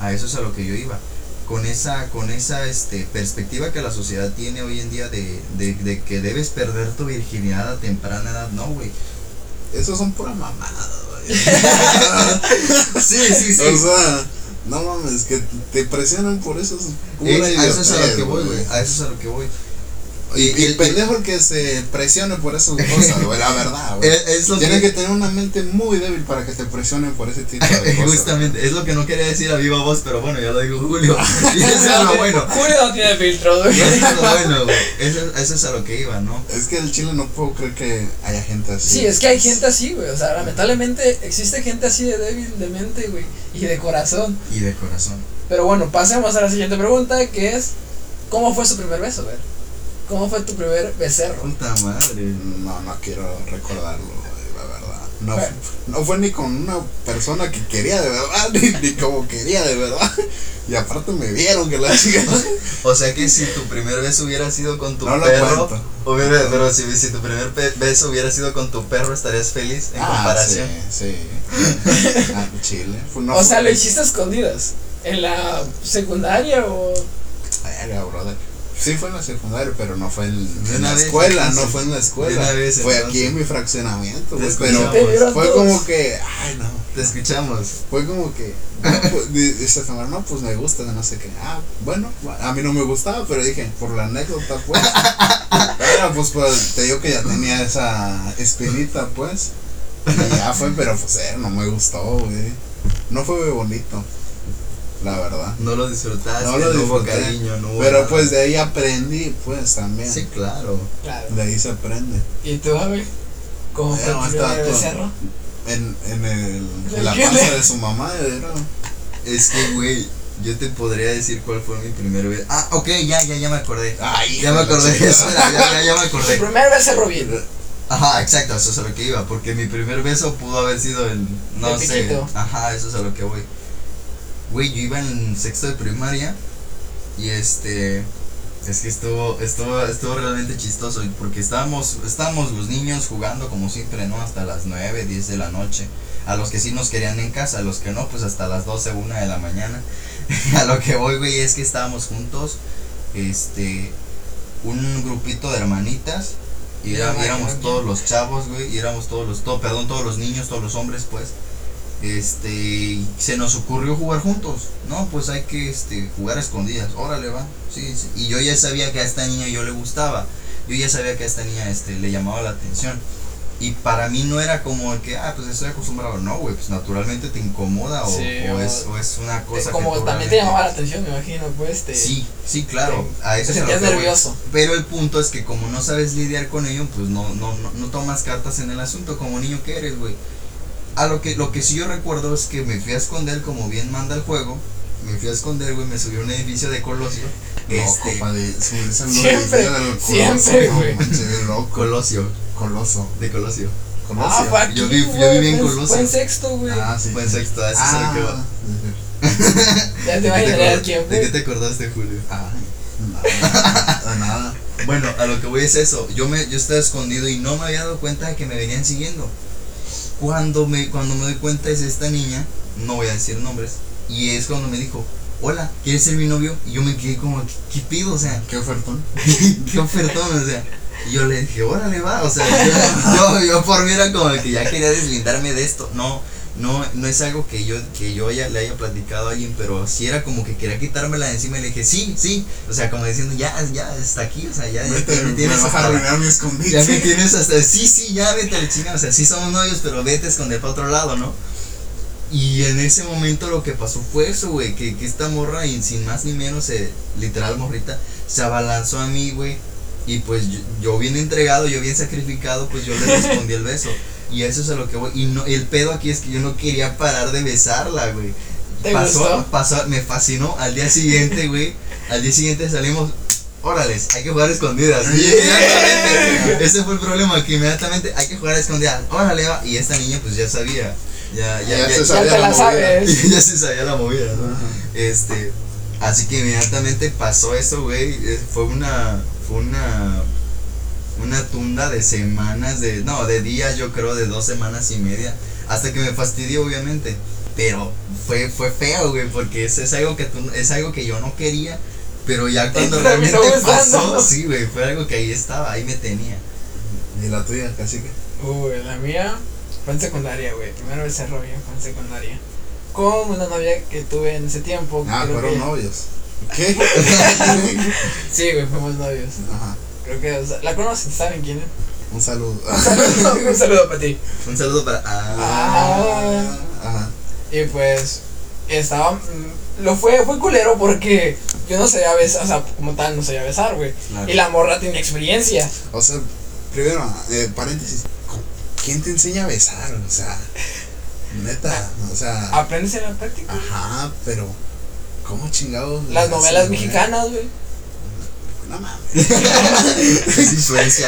A eso es a lo que yo iba. Con esa, con esa este, perspectiva que la sociedad tiene hoy en día de, de, de que debes perder tu virginidad a temprana edad, no, güey. Esos son pura mamada, güey. Sí, sí, sí. O sea, no mames, que te presionan por eso. Es pura a eso es a lo que voy, güey. A eso es a lo que voy. Y, Y- y- pendejo el que se presione por esas cosas, güey, la verdad, güey. Es, es lo Tienes que, que tener una mente muy débil para que te presionen por ese tipo de cosas. Justamente, es lo que no quería decir a viva voz, pero bueno, ya lo digo Julio. Y eso es lo bueno. Julio no tiene filtro, Y güey. eso es lo bueno, güey. Eso, eso es a lo que iba, ¿no? Es que el chile no puedo creer que haya gente así. Sí, es que hay gente así, güey. O sea, lamentablemente existe gente así de débil de mente, güey. Y de corazón. Y de corazón. Pero bueno, pasemos a la siguiente pregunta, que es, ¿cómo fue su primer beso, güey? ¿Cómo fue tu primer becerro? Puta madre. No, no quiero recordarlo, la verdad. No, Bueno. no fue ni con una persona que quería de verdad, ni, ni como quería de verdad. Y aparte me vieron que la chica. O sea que si tu primer beso hubiera sido con tu No lo perro, cuento. hubiera- pero si, si tu primer beso hubiera sido con tu perro, estarías feliz en Ah, comparación. Sí, sí. Ah, chile. No o sea, lo hiciste a escondidas. ¿En la secundaria o...? Verga, brother. Sí fue en la secundaria, pero no fue en, la escuela, no fue en la escuela. vez, fue entonces. aquí en mi fraccionamiento, Te güey, pero fue todos. como que, ay no, Te escuchamos. fue como que, no, pues, di- dice Tamara, no, pues me gusta, no sé qué, ah, bueno, a mí no me gustaba, pero dije, por la anécdota, pues, pero pues, pues, te digo que ya tenía esa espinita, pues, y ya fue, pero pues, eh, no me gustó, güey, no fue muy bonito, la verdad. No lo disfrutaste, No no, lo hubo disfruté, cariño, no hubo Pero nada. pues de ahí aprendí, pues también. Sí, claro. Claro. De ahí se aprende. ¿Y tú, güey? ¿Cómo fue todo- becerro? En, en, el, en la panza de su mamá, era. Es que, güey, yo te podría decir cuál fue mi primer beso. Ah, ok, ya, ya, ya me acordé. Ay, Ya me acordé de eso, ya, ya, ya, ya me Tu acordé. primer becerro bien. Ajá, exacto, eso es a lo que iba, porque mi primer beso pudo haber sido el, no De sé, piquito. ajá, eso es a lo que voy. Güey, yo iba en sexto de primaria y este, es que estuvo, estuvo, estuvo realmente chistoso porque estábamos, estábamos los niños jugando como siempre, ¿no? Hasta las 9, 10 de la noche. A los que sí nos querían en casa, a los que no, pues hasta las 12, 1 de la mañana. a lo que voy, güey, es que estábamos juntos, este, un grupito de hermanitas y era- éramos todos los chavos, güey, y éramos todos los, todo, perdón, todos los niños, todos los hombres, pues. Este, y se nos ocurrió jugar juntos. No, pues hay que este, jugar a escondidas. Órale, va. Sí, sí. Y yo ya sabía que a esta niña yo le gustaba. Yo ya sabía que a esta niña este, le llamaba la atención. Y para mí no era como que, ah, pues estoy acostumbrado. No, güey, pues naturalmente te incomoda o, Sí, o o- es, o es una cosa como que también te llamaba la atención, me imagino, pues te, Sí, sí, claro. te- a eso te sentías nervioso. Pero el punto es que como no sabes lidiar con ello, pues no, no, no, no tomas cartas en el asunto como niño que eres, güey. A lo que, lo que sí yo recuerdo es que me fui a esconder como bien manda el juego. Me fui a esconder, güey, me subí a un edificio de Colosio. No, este, compa, de subirse Siempre, edificio del siempre, Coloso, güey. no. Colosio, Coloso. de Colosio. Colosio. Ah, fue aquí, Yo vi- yo güey, viví en Colosio. Fue en sexto, güey. Ah, sí. Fue en sexto, a eso es a lo que va. ya te ¿De acuerdas- quién ¿De qué te acordaste, Julio? Ay, nada. nada. Bueno, a lo que voy es eso. Yo me, yo estaba escondido y no me había dado cuenta de que me venían siguiendo. Cuando me, cuando me doy cuenta es esta niña, no voy a decir nombres, y es cuando me dijo, hola, ¿quieres ser mi novio? Y yo me quedé como, ¿qué, pido? O sea, ¿Qué ofertón? qué ofertón, o sea. Y yo le dije, órale, va, o sea, yo, yo, yo por mí era como que ya quería deslindarme de esto. No, no, no es algo que yo, que yo haya, le haya platicado a alguien, pero sí era como que quería quitármela de encima y le dije, sí, sí, o sea, como diciendo, ya, ya, está aquí, o sea, ya, ya Vete, me me tienes vas a hasta arruinar mi ya escondite. me tienes hasta, sí, sí, ya vete a la chingada, o sea, sí somos novios, pero vete a esconder para otro lado, ¿no? Y en ese momento lo que pasó fue eso, güey, que, que esta morra, y sin más ni menos, eh, literal morrita, se abalanzó a mí, güey, y pues yo, yo bien entregado, yo bien sacrificado, pues yo le respondí el beso. Y eso es a lo que voy. Y no, el pedo aquí es que yo no quería parar de besarla, güey. ¿Te pasó, gustó? pasó, me fascinó. Al día siguiente, güey, al día siguiente salimos, órales, hay que jugar a escondidas. Y inmediatamente, ese fue el problema, que inmediatamente hay que jugar a escondidas. Órale, va. Y esta niña pues ya sabía. Ya, ya, Ya ya, se Ya sabía te la movida. sabes. ya se sabía la movida. Este, así que inmediatamente pasó eso, güey. eh, Fue una, fue una, una tunda de semanas, de, no, de días, yo creo, de dos semanas y media, hasta que me fastidió, obviamente. Pero fue, fue feo, güey, porque es, es algo que tú, es algo que yo no quería, pero ya cuando realmente pasó, sí, güey, fue algo que ahí estaba, ahí me tenía. Y la tuya, casi que. Uy, la mía fue en secundaria, güey. Primero vez cerró bien, fue en secundaria. Con una novia que tuve en ese tiempo. Ah, fueron que- novios. ¿Qué? Sí, güey, fuimos novios. Ajá. Creo que, o sea, la conocen, ¿saben quién es? Un saludo. Un saludo para ti. Un saludo para... Ah, Ah. Ajá. Y pues, estaba. mm, Lo fue, fue culero porque yo no sabía besar, o sea, como tal, no sabía besar, güey. Claro. Y la morra tenía experiencia. O sea, primero, eh, paréntesis. ¿Quién te enseña a besar? O sea, neta. O sea, Aprendes en la práctica. ajá, pero. ¿Cómo chingados? Las novelas mexicanas, güey. No mames. es influencia.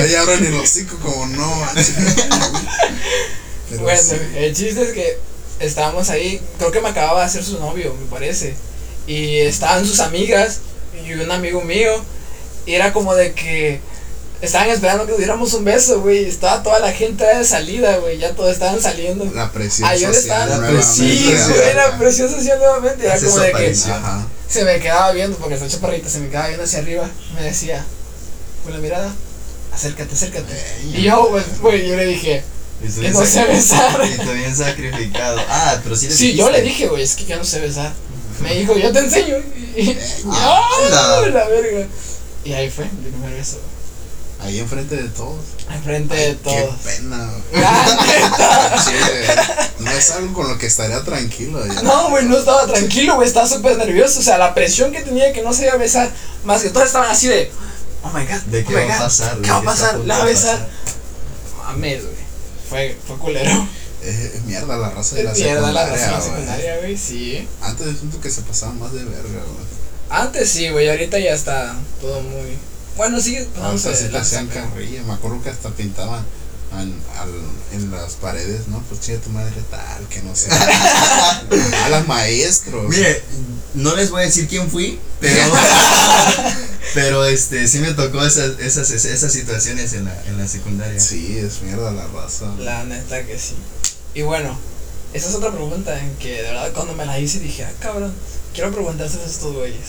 Ahí abran el hocico como no bueno, sí. el chiste es que estábamos ahí, creo que me acababa de hacer su novio, me parece. Y estaban sus amigas y un amigo mío. Y era como de que estaban esperando que diéramos un beso, güey. Estaba toda la gente de salida, güey. Ya todos estaban saliendo. La presión Ahí social. estaba la. Sí, güey, la presión social nuevamente. Era Hace como de que. Ajá. se me quedaba viendo, porque esta chaparrita se me quedaba viendo hacia arriba. Me decía, con la mirada, acércate, acércate. Y yo, pues, güey, yo le dije, que no sé besar. Y tú bien sacrificado. Ah, pero sí le Sí, yo le dije, güey, es que yo no sé besar. Me dijo, yo te enseño. Y, y- Ah, ¡Ah, la- la verga. Y ahí fue mi primer beso. Ahí enfrente de todos. Enfrente de todos. Qué pena. Che, no es algo con lo que estaría tranquilo. ya. No, güey, no estaba tranquilo, güey, estaba súper nervioso. O sea, la presión que tenía que no sabía besar. Más que todos estaban así de, oh my god, ¿De qué oh my va a pasar? ¿Qué ¿De va a qué pasar? ¿La va a besar? Mames, güey. Fue, fue culero. Es, es mierda la raza de la Mierda la secundaria. raza de la secundaria, güey, sí. Antes siento que se pasaba más de verga, güey. Antes sí, güey, ahorita ya está todo muy. Bueno, sigue O pasándose sea, sí de te hacían carrilla. Me acuerdo que hasta pintaban al, al- en las paredes, ¿no? Pues chinga tu madre tal, que no sé. a las maestros. Mire, no les voy a decir quién fui, pero. pero este, sí me tocó esas, esas, esas situaciones en la, en la secundaria. Sí, es mierda la raza. La neta que sí. Y bueno, esa es otra pregunta en que de verdad cuando me la hice dije, ah, cabrón, quiero preguntárselos a estos güeyes.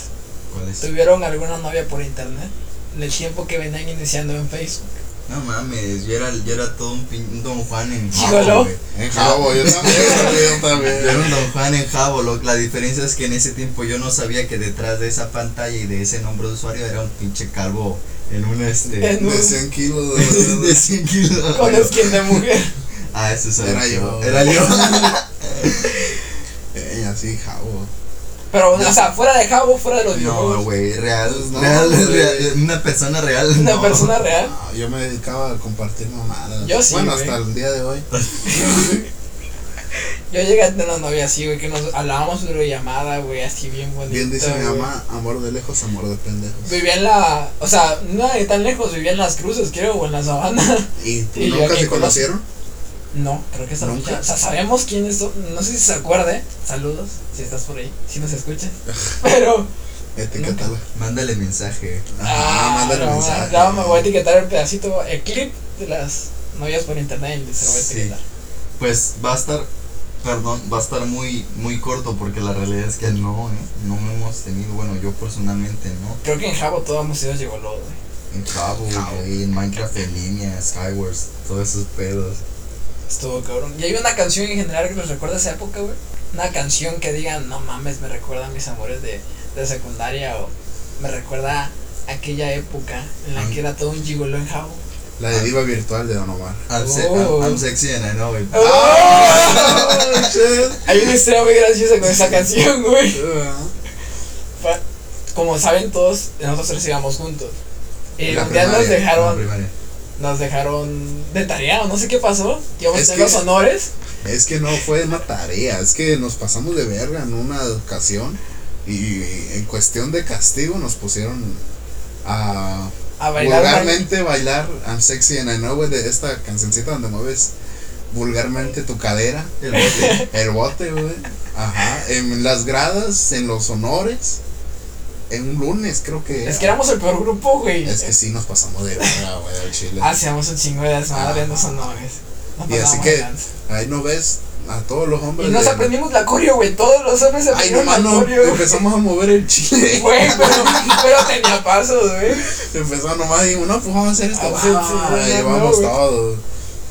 ¿Cuál es? ¿Tuvieron alguna novia por internet? En el tiempo que venían iniciando en Facebook. No mames, yo era, yo era todo un, pin- un Don Juan en. Jabo. En Jabo, yo también, yo también. Yo era un Don Juan en Jabo. lo- la diferencia es que en ese tiempo yo no sabía que detrás de esa pantalla y de ese nombre de usuario era un pinche calvo En un este. En un- De 100 kilos. de 100 kilos. Con skin de mujer. Ah, eso es Era yo. Era yo. Ey, así, jabo. Pero, o sea, fuera de Jabo, fuera de los No, videojuegos. güey, real. No, real, real, Una persona real. Una no. persona real. No, yo me dedicaba a compartir mamadas. Yo sí, Bueno, hasta el día de hoy. Yo llegué a tener una novia así, güey, que nos hablábamos por llamada, güey, así bien bonito. Bien dice mi mamá, amor de lejos, amor de pendejos. Vivía en la. O sea, no de tan lejos, vivía en las cruces, creo, o en la sabana. ¿Y Y nunca se conocieron? No, creo que esta ¿Nunca? fecha. O sea, sabemos quién es. No sé si se acuerde. Saludos, si estás por ahí, si nos escuchas. Pero. Etiquetala. Mándale mensaje. Ah, mándale no, mensaje. Ya me voy a etiquetar el pedacito, el clip de las novias por internet y se lo voy a Sí. etiquetar. Pues va a estar, perdón, va a estar muy, muy corto porque la realidad es que no, ¿eh? No hemos tenido, bueno, yo personalmente no. Creo que en Jabo todos hemos sido gigolo, güey. En Cabo. güey, en Minecraft en línea, Skywars, todos esos pedos. Estuvo cabrón. Y hay una canción en general que nos recuerda a esa época, güey. Una canción que diga, no mames, me recuerda a mis amores de, de secundaria o me recuerda a aquella época en la Ah. que era todo un gigolo en Jabo. La de diva virtual de Don Omar. I'm, se- Oh. I'm, I'm sexy and I know it. Hay una historia muy graciosa con esa canción, güey. Pa- Como saben todos, nosotros íbamos juntos. Y La un día nos dejaron, primaria. Nos dejaron de tarea o no sé qué pasó. Íbamos a Es que- los honores. Es que no fue una tarea, es que nos pasamos de verga en una ocasión y en cuestión de castigo nos pusieron a A bailar. vulgarmente bailar I'm sexy and I know it, de esta cancioncita donde mueves vulgarmente tu cadera, El bote. el bote, güey. Ajá, en las gradas, en los honores, en un lunes creo que. Es que éramos el peor grupo, güey. Es que sí nos pasamos de verga, güey, al chile. Hacíamos un chingo de desmadre en los Ah. honores. Nos Y así que ahí no ves a todos los Y hombres. nos de- aprendimos la coreo, güey. Todos los hombres se Ay, aprendieron la no, coreo. güey. empezamos a mover el chile. Güey, pero, pero tenía pasos, güey. Empezó nomás y dijimos, no, pues vamos a hacer esto. Ah, sí, sí, Ah, sí, y no, vamos güey. todo.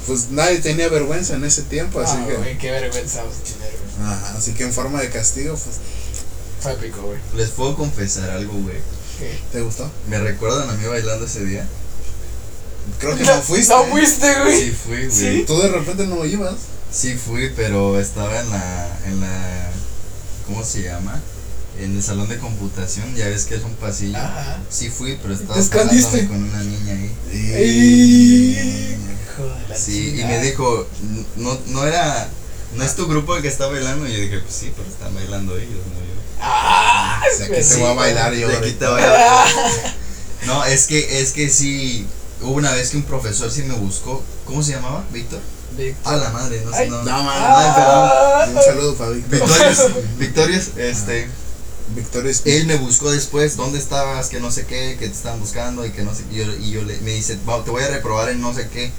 Pues nadie tenía vergüenza en ese tiempo, así Ah, que. güey, qué vergüenza vamos a tener, güey. Ajá, así que en forma de castigo, pues, Fue épico, güey. Les puedo confesar algo, güey. ¿Qué? ¿te gustó? ¿Me recuerdan a mí bailando ese día? Creo que no fuiste. No fuiste, güey. Sí fui, güey. ¿Sí? Tú de repente no ibas. Sí fui, pero estaba en la, en la, ¿cómo se llama? En el salón de computación, ya ves que es un pasillo. Ajá. Sí fui, pero estaba ¿Te escondiste? con una niña ahí. Y... Hijo de la Sí, y me dijo, "N- no, no era, no es tu grupo el que está bailando. Y yo dije, pues sí, pero están bailando ellos, no. Ah, O sea, que pues te sí, voy a bailar yo. aquí te voy a- No, es que, es que sí, hubo una vez que un profesor sí me buscó. ¿Cómo se llamaba? ¿Víctor? Víctor. A la madre, no sé, no. No. Ah. Un saludo para Víctor. Victorious, este. Victoria Él me buscó después, ¿dónde estabas? Que no sé qué, que te estaban buscando y que no sé qué. Y yo, y yo le, me dice, "Va, te voy a reprobar en no sé qué.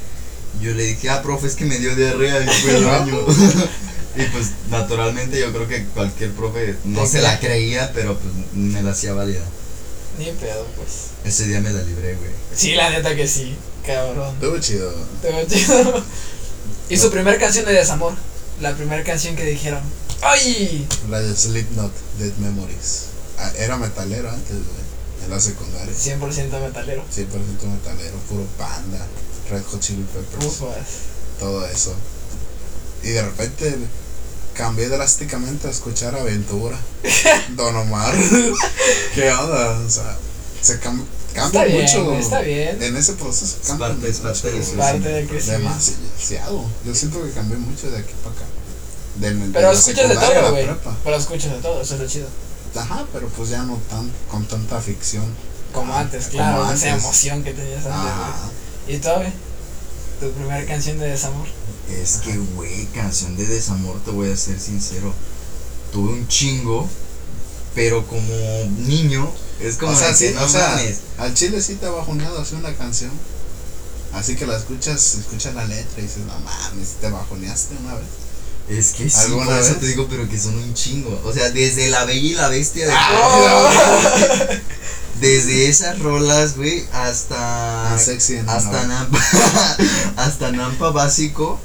Y yo le dije, ah, profe, es que me dio diarrea y fui al baño. y pues, naturalmente, yo creo que cualquier profe no se la creía, pero pues me la hacía válida. Ni pedo, pues. Ese día me la libré, güey. Sí, la neta que sí. Cabrón. Estuvo chido. Veo chido. Y su primer canción de desamor. La primera canción que dijeron. ¡Ay! La de Slipknot, Dead Memories. Ah, Era metalero antes, güey. En la secundaria. 100% metalero. 100% metalero, puro panda, Red Hot Chili Peppers, Ufas. todo eso. Y de repente cambié drásticamente a escuchar Aventura, Don Omar. ¿Qué onda? O sea, se cam- cambia Está bien, mucho. güey, está bien. En ese proceso Es cambia parte- es parte del güey. Parte del crecimiento. Demasiado. Yo siento que cambié mucho de aquí para acá. De, de Pero escuchas de todo, güey. Pero escuchas de todo, eso es lo chido. Ajá, pero pues ya no tan con tanta ficción. Como Ah, antes, como claro. antes. Esa emoción que tenías antes, Ajá. güey. ¿Y tú, güey? Tu primera canción de desamor. Es que, güey, canción de desamor, te voy a ser sincero. Tuve un chingo, pero como niño, es como o sea, sí, no o sea, mames. al chile sí te ha bajoneado hacer una canción. Así que la escuchas, escuchas la letra y dices, no mames, te bajoneaste una vez. Es que sí, ¿Alguna por eso vez? te digo, pero que son un chingo. O sea, desde La Bella y la Bestia, de- Ah, desde esas rolas, güey, hasta. Sexy hasta Nampa. hasta Nampa básico.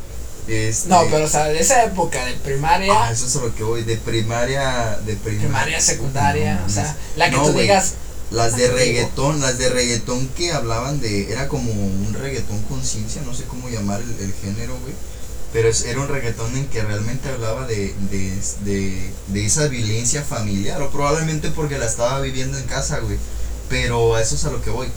Este, No, pero o sea, de esa época de primaria, Ah, eso es a lo que voy, de primaria. De primaria. primaria, secundaria, No, o sea, la que no, tú digas, Las de Antiguo. reggaetón, las de reggaetón que hablaban de, era como un reggaetón conciencia, no sé cómo llamar el, el género, güey. Pero es- era un reggaetón en que realmente hablaba de, de, de, de esa violencia familiar, o probablemente porque la estaba viviendo en casa, güey. Pero a eso es a lo que voy.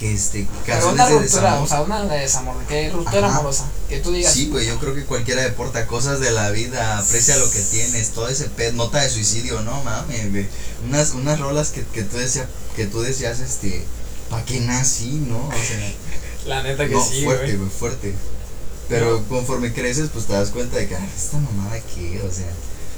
Que este, Pero una canciones de ruptura, desamor. o sea, una de desamor, que ruptura Ajá. amorosa, que tú digas. Sí, güey, yo creo que cualquiera deporta cosas de la vida, aprecia lo que tienes, todo ese pez, nota de suicidio, no mames, güey. Unas, unas rolas que, que tú decías, que tú decías, este, ¿pa' qué nací, no? O sea, La neta que no, sí, fuerte, güey. fuerte. Pero conforme creces, pues te das cuenta de que, ah, esta mamada qué, o sea.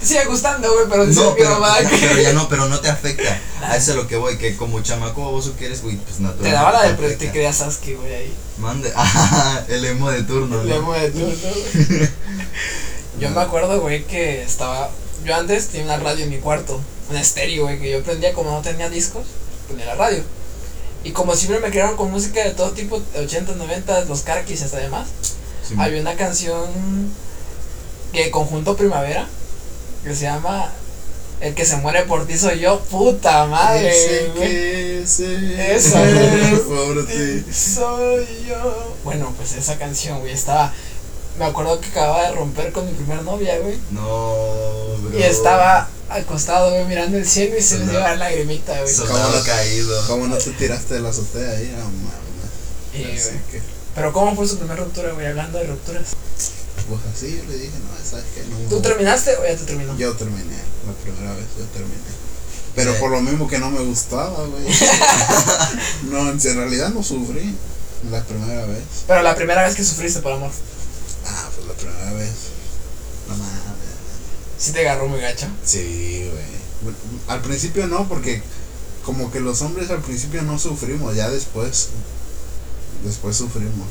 Te sigue gustando, güey, pero No, pero, que- pero ya no, pero no te afecta. A eso es lo que voy, que como chamaco baboso que eres, güey, pues natural. Te daba la te de te afecta. creas Sasuke, güey, ahí. Mande, ah, el emo de turno, ¿no? amo de turno, güey. Yo me acuerdo, güey, que estaba. Yo antes tenía una radio en mi cuarto, un estéreo, güey, que yo prendía como no tenía discos, ponía la radio. Y como siempre me criaron con música de todo tipo, 80, 90, los carquis y hasta demás, Sí, había una canción que conjunto primavera que se llama El que se muere por ti soy yo, puta madre, Ese güey. que se Esa muere por ti. Soy yo. Bueno, pues esa canción, güey, estaba. Me acuerdo que acababa de romper con mi primer novia, güey. No, bro. Y estaba acostado, güey, mirando el cielo y se me Sonaba- dio la lagrimita, güey. Soldado ¿Cómo no- caído. ¿Cómo no te tiraste de la azotea ahí? No mames. Güey, que, Pero ¿cómo fue su primera ruptura, güey? Hablando de rupturas. Pues así yo le dije, no, ¿sabes qué? No. ¿Tú terminaste o ya te terminó? Yo terminé, la primera vez yo terminé. Pero por lo mismo que no me gustaba, güey. no, en realidad no sufrí la primera vez. Pero la primera vez que sufriste por amor, Ah, pues la primera vez. No mames. sí te agarró muy gacho. Sí, güey. Al principio no, porque como que los hombres al principio no sufrimos, ya después. Después sufrimos.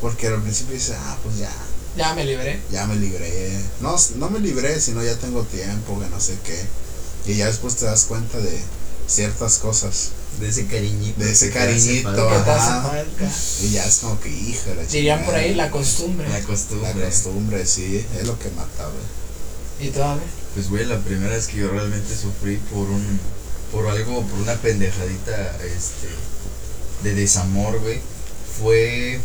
Porque al principio dices, ah, pues ya, Ya me libré. ya me libré. No, no me libré, sino ya tengo tiempo, que no sé qué. Y ya después te das cuenta de ciertas cosas. De ese cariñito. De ese cariñito, falta. Que te hace Ajá. falta. Y ya es como que, hija, la Dirían chingada. por ahí la costumbre. La costumbre. La costumbre, sí, es lo que mata, güey. Y todavía. Pues, güey, la primera vez que yo realmente sufrí por un. Por algo, por una pendejadita, este. De desamor, güey. Fue.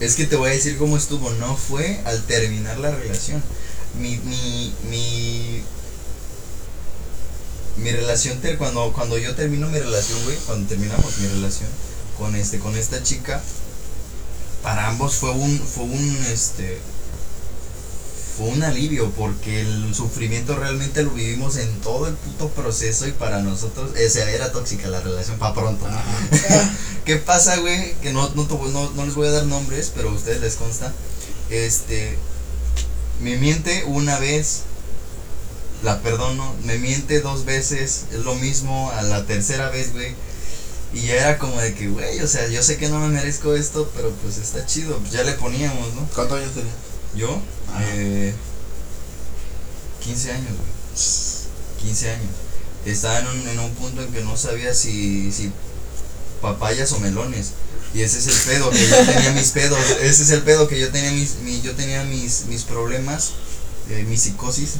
Es que te voy a decir cómo estuvo. No fue al terminar la relación. Mi. Mi. Mi. Mi relación, ter- cuando, cuando yo termino mi relación, güey, cuando terminamos mi relación con este, con esta chica, para ambos fue un, fue un, este, fue un alivio porque el sufrimiento realmente lo vivimos en todo el puto proceso y para nosotros, o sea, era tóxica la relación, para pronto. ¿Qué pasa, güey? Que no, no, no les voy a dar nombres, pero a ustedes les consta. Este, me miente una vez, la perdono, me miente dos veces, es lo mismo a la tercera vez, güey. Y ya era como de que, güey, o sea, yo sé que no me merezco esto, pero pues está chido, pues ya le poníamos, ¿no? ¿Cuántos años tenías? Yo, eh, 15 años, güey. 15 años. Estaba en un, en un punto en que no sabía si, si papayas o melones. Y ese es el pedo, que yo tenía mis pedos. Ese es el pedo, que yo tenía mis, mi- yo tenía mis, mis problemas, eh, mi psicosis.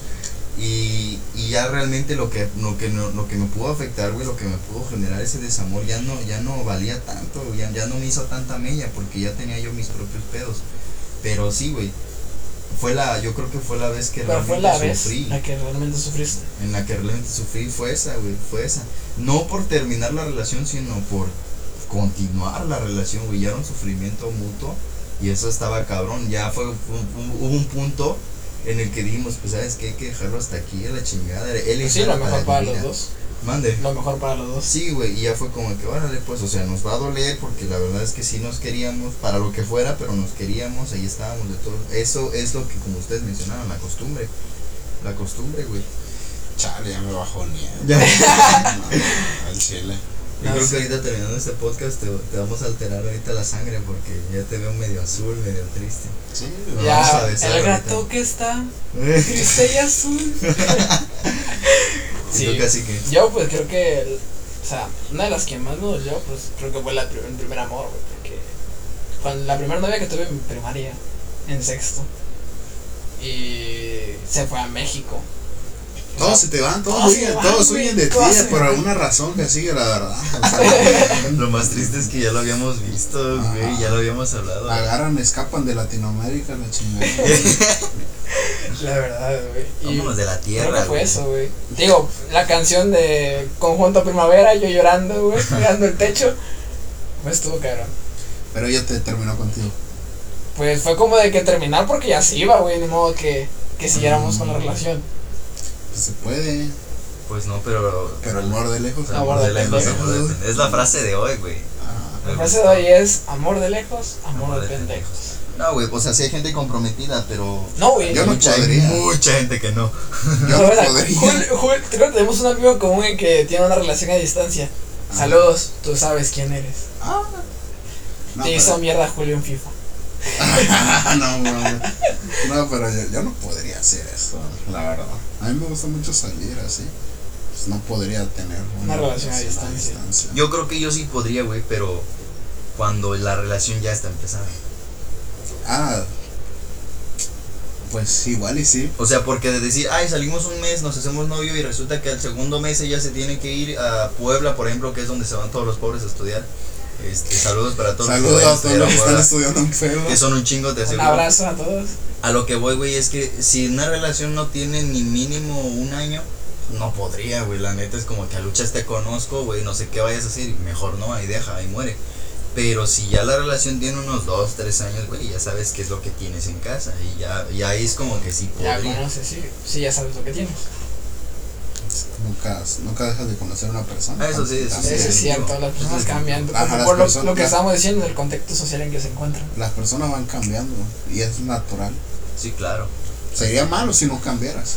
Y, y ya realmente lo que, lo, que no- lo que me pudo afectar, güey, lo que me pudo generar ese desamor, ya no, ya no valía tanto, ya, ya no me hizo tanta mella, porque ya tenía yo mis propios pedos. Pero sí, güey. Fue la, yo creo que fue la vez que Pero fue realmente la vez sufrí. la que realmente sufriste. En la que realmente sufrí fue esa, güey, fue esa. No por terminar la relación, sino por continuar la relación, güey. Ya era un sufrimiento mutuo y eso estaba cabrón. Ya fue, un- un- hubo un punto en el que dijimos, pues, ¿sabes qué? Hay que dejarlo hasta aquí, a la chingada. Él Pues es sí, lo nada mejor para los dos. Mande. Lo mejor para los dos. Sí, güey, y ya fue como que, órale, pues, o sea, nos va a doler porque la verdad es que sí nos queríamos, para lo que fuera, pero nos queríamos, ahí estábamos de todo. Eso es lo que, como ustedes mencionaron, la costumbre. La costumbre, güey. Chale, ya me bajó. No, al chile. Yo No creo que ahorita terminando este podcast te, te vamos a alterar ahorita la sangre porque ya te veo medio azul, medio triste. Sí, Vamos Ya, a besar el ahorita. gato que está triste y azul. ¿Y tú casi que? Yo pues creo que, el- o sea, una de las que más me dolió, pues creo que fue la el primer amor, güey, porque cuando la primera novia que tuve en primaria, en sexto, y se fue a México. Todos se te van, todos, huyen, van, todos güey, huyen de ti por alguna razón que sigue, la verdad. O sea, Lo más triste es que ya lo habíamos visto, güey, ya lo habíamos hablado. agarran, escapan de Latinoamérica, la chingada. La verdad, güey. Vámonos de la creo tierra, que fue güey. eso, güey. Digo, la canción de Conjunto Primavera, yo llorando, güey, mirando el techo. Pues estuvo cabrón. Pero ella te terminó contigo. Pues fue como de que terminar porque ya se iba, güey, ni modo que, que siguiéramos con la relación. Pues se puede, Pues no, pero. pero el amor de lejos. Amor de lejos, amor de pendejos. Es la frase de hoy, güey. Ah, La frase de hoy es amor de lejos, amor, Amor de de pendejos. No, güey, o sea, sí hay gente comprometida, pero. No, güey. Yo no hay podría. mucha gente que no. yo No, no ¿verdad? podría. Jul- Jul- creo que tenemos un amigo en común en que tiene una relación a distancia. Ah. Saludos, tú sabes quién eres. Ah, no, Te pero- hizo mierda Julio en FIFA. no, mames. no, pero yo, yo no podría hacer eso, la verdad. A mí me gusta mucho salir así. Pues no podría tener Una relación a distancia. Yo creo que yo sí podría, güey, pero cuando la relación ya está empezada. Ah, pues igual y sí. O sea, porque de decir, ay, salimos un mes, nos hacemos novio y resulta que al segundo mes ella se tiene que ir a Puebla, por ejemplo, que es donde se van todos los pobres a estudiar. Este, saludos para todos Saludos que vayan a todos los que están estudiando en Puebla. que son un chingo, te Un aseguro. abrazo a todos. A lo que voy, güey, es que si una relación no tiene ni mínimo un año, no podría, güey. La neta es como que a luchas te conozco, güey, no sé qué vayas a hacer, mejor no, ahí deja, ahí muere. Pero si ya la relación tiene unos dos, tres años, güey, ya sabes qué es lo que tienes en casa. Y ya, y ahí es como que sí Ya podría. conoces, sí. Sí, ya sabes lo que tienes. Nunca, nunca dejas de conocer a una persona. Ah, eso sí, eso sí. Eso es cierto, las personas cambian. Ajá, como las por lo, personas- lo que estábamos diciendo, el contexto social en que se encuentran. Las personas van cambiando y es natural. Sí, claro. Sería malo si no cambiaras,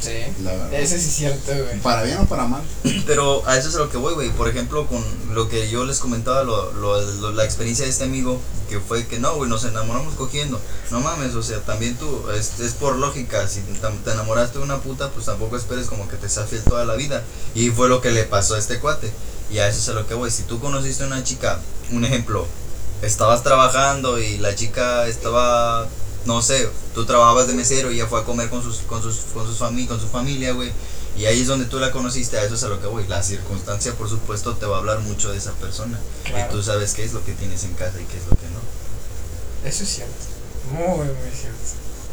Sí. la verdad. Ese sí es cierto, güey. Para bien o para mal. Pero a eso es a lo que voy, güey. Por ejemplo, con lo que yo les comentaba, lo, lo- lo- la experiencia de este amigo, que fue que no, güey, nos enamoramos cogiendo. No mames, o sea, también tú, es, es por lógica, si te, te enamoraste de una puta, pues tampoco esperes como que te sea fiel toda la vida. Y fue lo que le pasó a este cuate. Y a eso es a lo que voy. Si tú conociste a una chica, un ejemplo, estabas trabajando y la chica estaba, no sé, tú trabajabas de mesero y ella fue a comer con sus, con sus, con sus fami- con su familia, güey. Y ahí es donde tú la conociste, a eso es a lo que voy. La circunstancia, por supuesto, te va a hablar mucho de esa persona. Claro. Y tú sabes qué es lo que tienes en casa y qué es lo que no. Eso es cierto. Muy, muy cierto.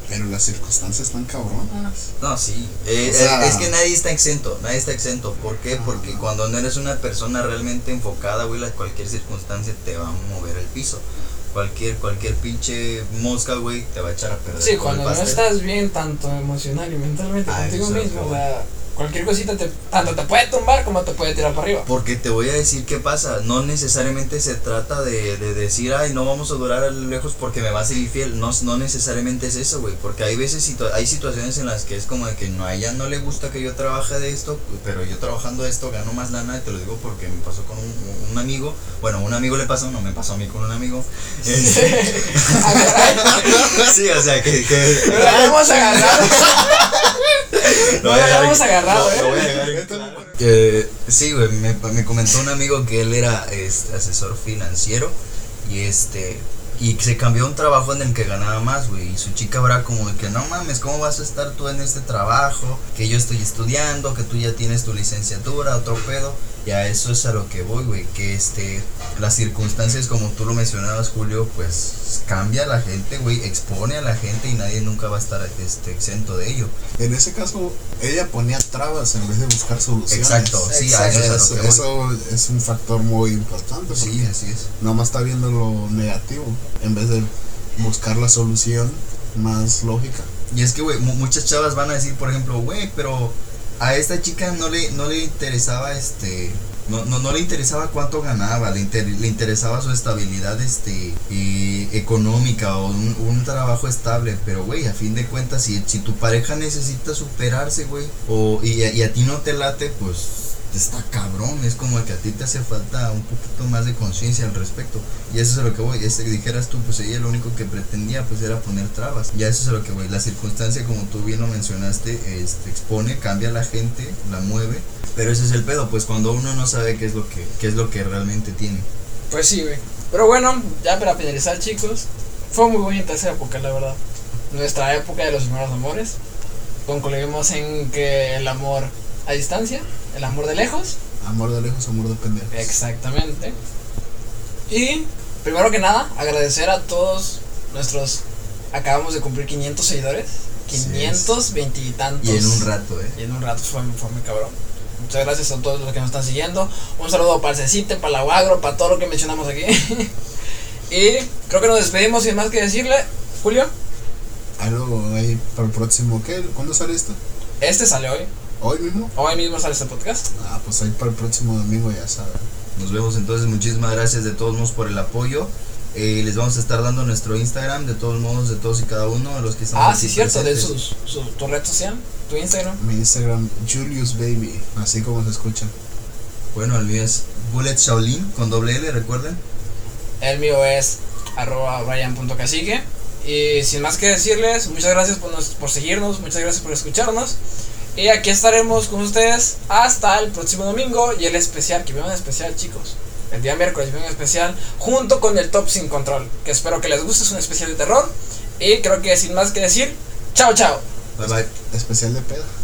Pero las circunstancias están cabronas. No, sí. Eh, O sea- es, es que nadie está exento, nadie está exento. ¿Por qué? Ah. Porque cuando no eres una persona realmente enfocada, güey, la- cualquier circunstancia te va a mover el piso. Cualquier, cualquier pinche mosca, güey, te va a echar a perder. Sí, cuando no estás bien tanto emocional y mentalmente Ah, contigo mismo, o sea, cualquier cosita te, tanto te puede tumbar como te puede tirar para arriba. Porque te voy a decir qué pasa. No necesariamente se trata de, de decir, ay, no vamos a durar a lo lejos porque me va a ser infiel. No, no necesariamente es eso, güey. Porque hay veces, hay situaciones en las que es como de que no, a ella no le gusta que yo trabaje de esto, pero yo trabajando esto gano más lana. Y te lo digo porque me pasó con un, un amigo. Bueno, un amigo le pasó, no me pasó a mí con un amigo. Sí, o sea, que. que No la habíamos agarrado. Lo No voy a en- agarrado, lo- lo voy a eh. dejar en claro. Que, sí, güey, me, me comentó un amigo que él era este, asesor financiero y este y se cambió a un trabajo en el que ganaba más, güey, y su chica habrá como de que no mames, ¿cómo vas a estar tú en este trabajo? Que yo estoy estudiando, que tú ya tienes tu licenciatura, otro pedo. Y a eso es a lo que voy, güey, que este las circunstancias como tú lo mencionabas, Julio, pues cambia a la gente, güey, expone a la gente y nadie nunca va a estar este exento de ello. En ese caso, ella ponía trabas en vez de buscar soluciones. Exacto, sí, a Exacto. eso es a lo Eso, que voy. eso es un factor muy importante. Sí, así es. Nomás está viendo lo negativo en vez de buscar la solución más lógica. Y es que, güey, mu- muchas chavas van a decir, por ejemplo, güey, pero a esta chica no le, no le interesaba, este, no, no, no le interesaba cuánto ganaba, le, inter- le interesaba su estabilidad, este, eh, económica o un, trabajo estable, pero, güey, a fin de cuentas, si, si tu pareja necesita superarse, güey, y, y a ti no te late, pues está cabrón, es como que a ti te hace falta un poquito más de conciencia al respecto. Y eso es a lo que voy, este, dijeras tú, pues ella lo único que pretendía pues era poner trabas. Y eso es a lo que voy, la circunstancia como tú bien lo mencionaste, este, expone, cambia a la gente, la mueve. Pero ese es el pedo, pues cuando uno no sabe qué es lo que, qué es lo que realmente tiene. Pues sí, güey. Pero bueno, ya para finalizar, chicos, fue muy bonita esa época, la verdad. Nuestra época de los primeros amores. concluimos en que el amor a distancia, el amor de lejos, Amor de lejos, amor de pendejos. exactamente. Y primero que nada, agradecer a todos nuestros. Acabamos de cumplir 500 seguidores. Así es. 520 y tantos. Y en un rato, eh. Y en un rato fue, fue muy cabrón. Muchas gracias a todos los que nos están siguiendo. Un saludo para el Cecite, para la Guagro, para todo lo que mencionamos aquí. y creo que nos despedimos sin más que decirle. Julio, Algo ahí para el próximo. ¿Qué? ¿Cuándo sale esto? este sale hoy. ¿Hoy mismo? Hoy mismo sale este podcast. Ah, pues ahí para el próximo domingo ya saben. Nos vemos entonces, muchísimas gracias de todos modos por el apoyo. Eh, les vamos a estar dando nuestro Instagram, de todos modos, de todos y cada uno de los que estamos Ah, sí, cierto, de sus, su, tu red social, tu Instagram. Mi Instagram, Julius Baby, así como se escucha. Bueno, el mío es Bullet Shaolin con doble L, recuerden. El mío es arroba brian.cacique. Y sin más que decirles, muchas gracias por, nos- por seguirnos, muchas gracias por escucharnos. Y aquí estaremos con ustedes hasta el próximo domingo y el especial, que viene un especial chicos. El día miércoles viene un especial junto con el Top Sin Control, que espero que les guste, es un especial de terror. Y creo que sin más que decir, chao chao. Especial de pedo.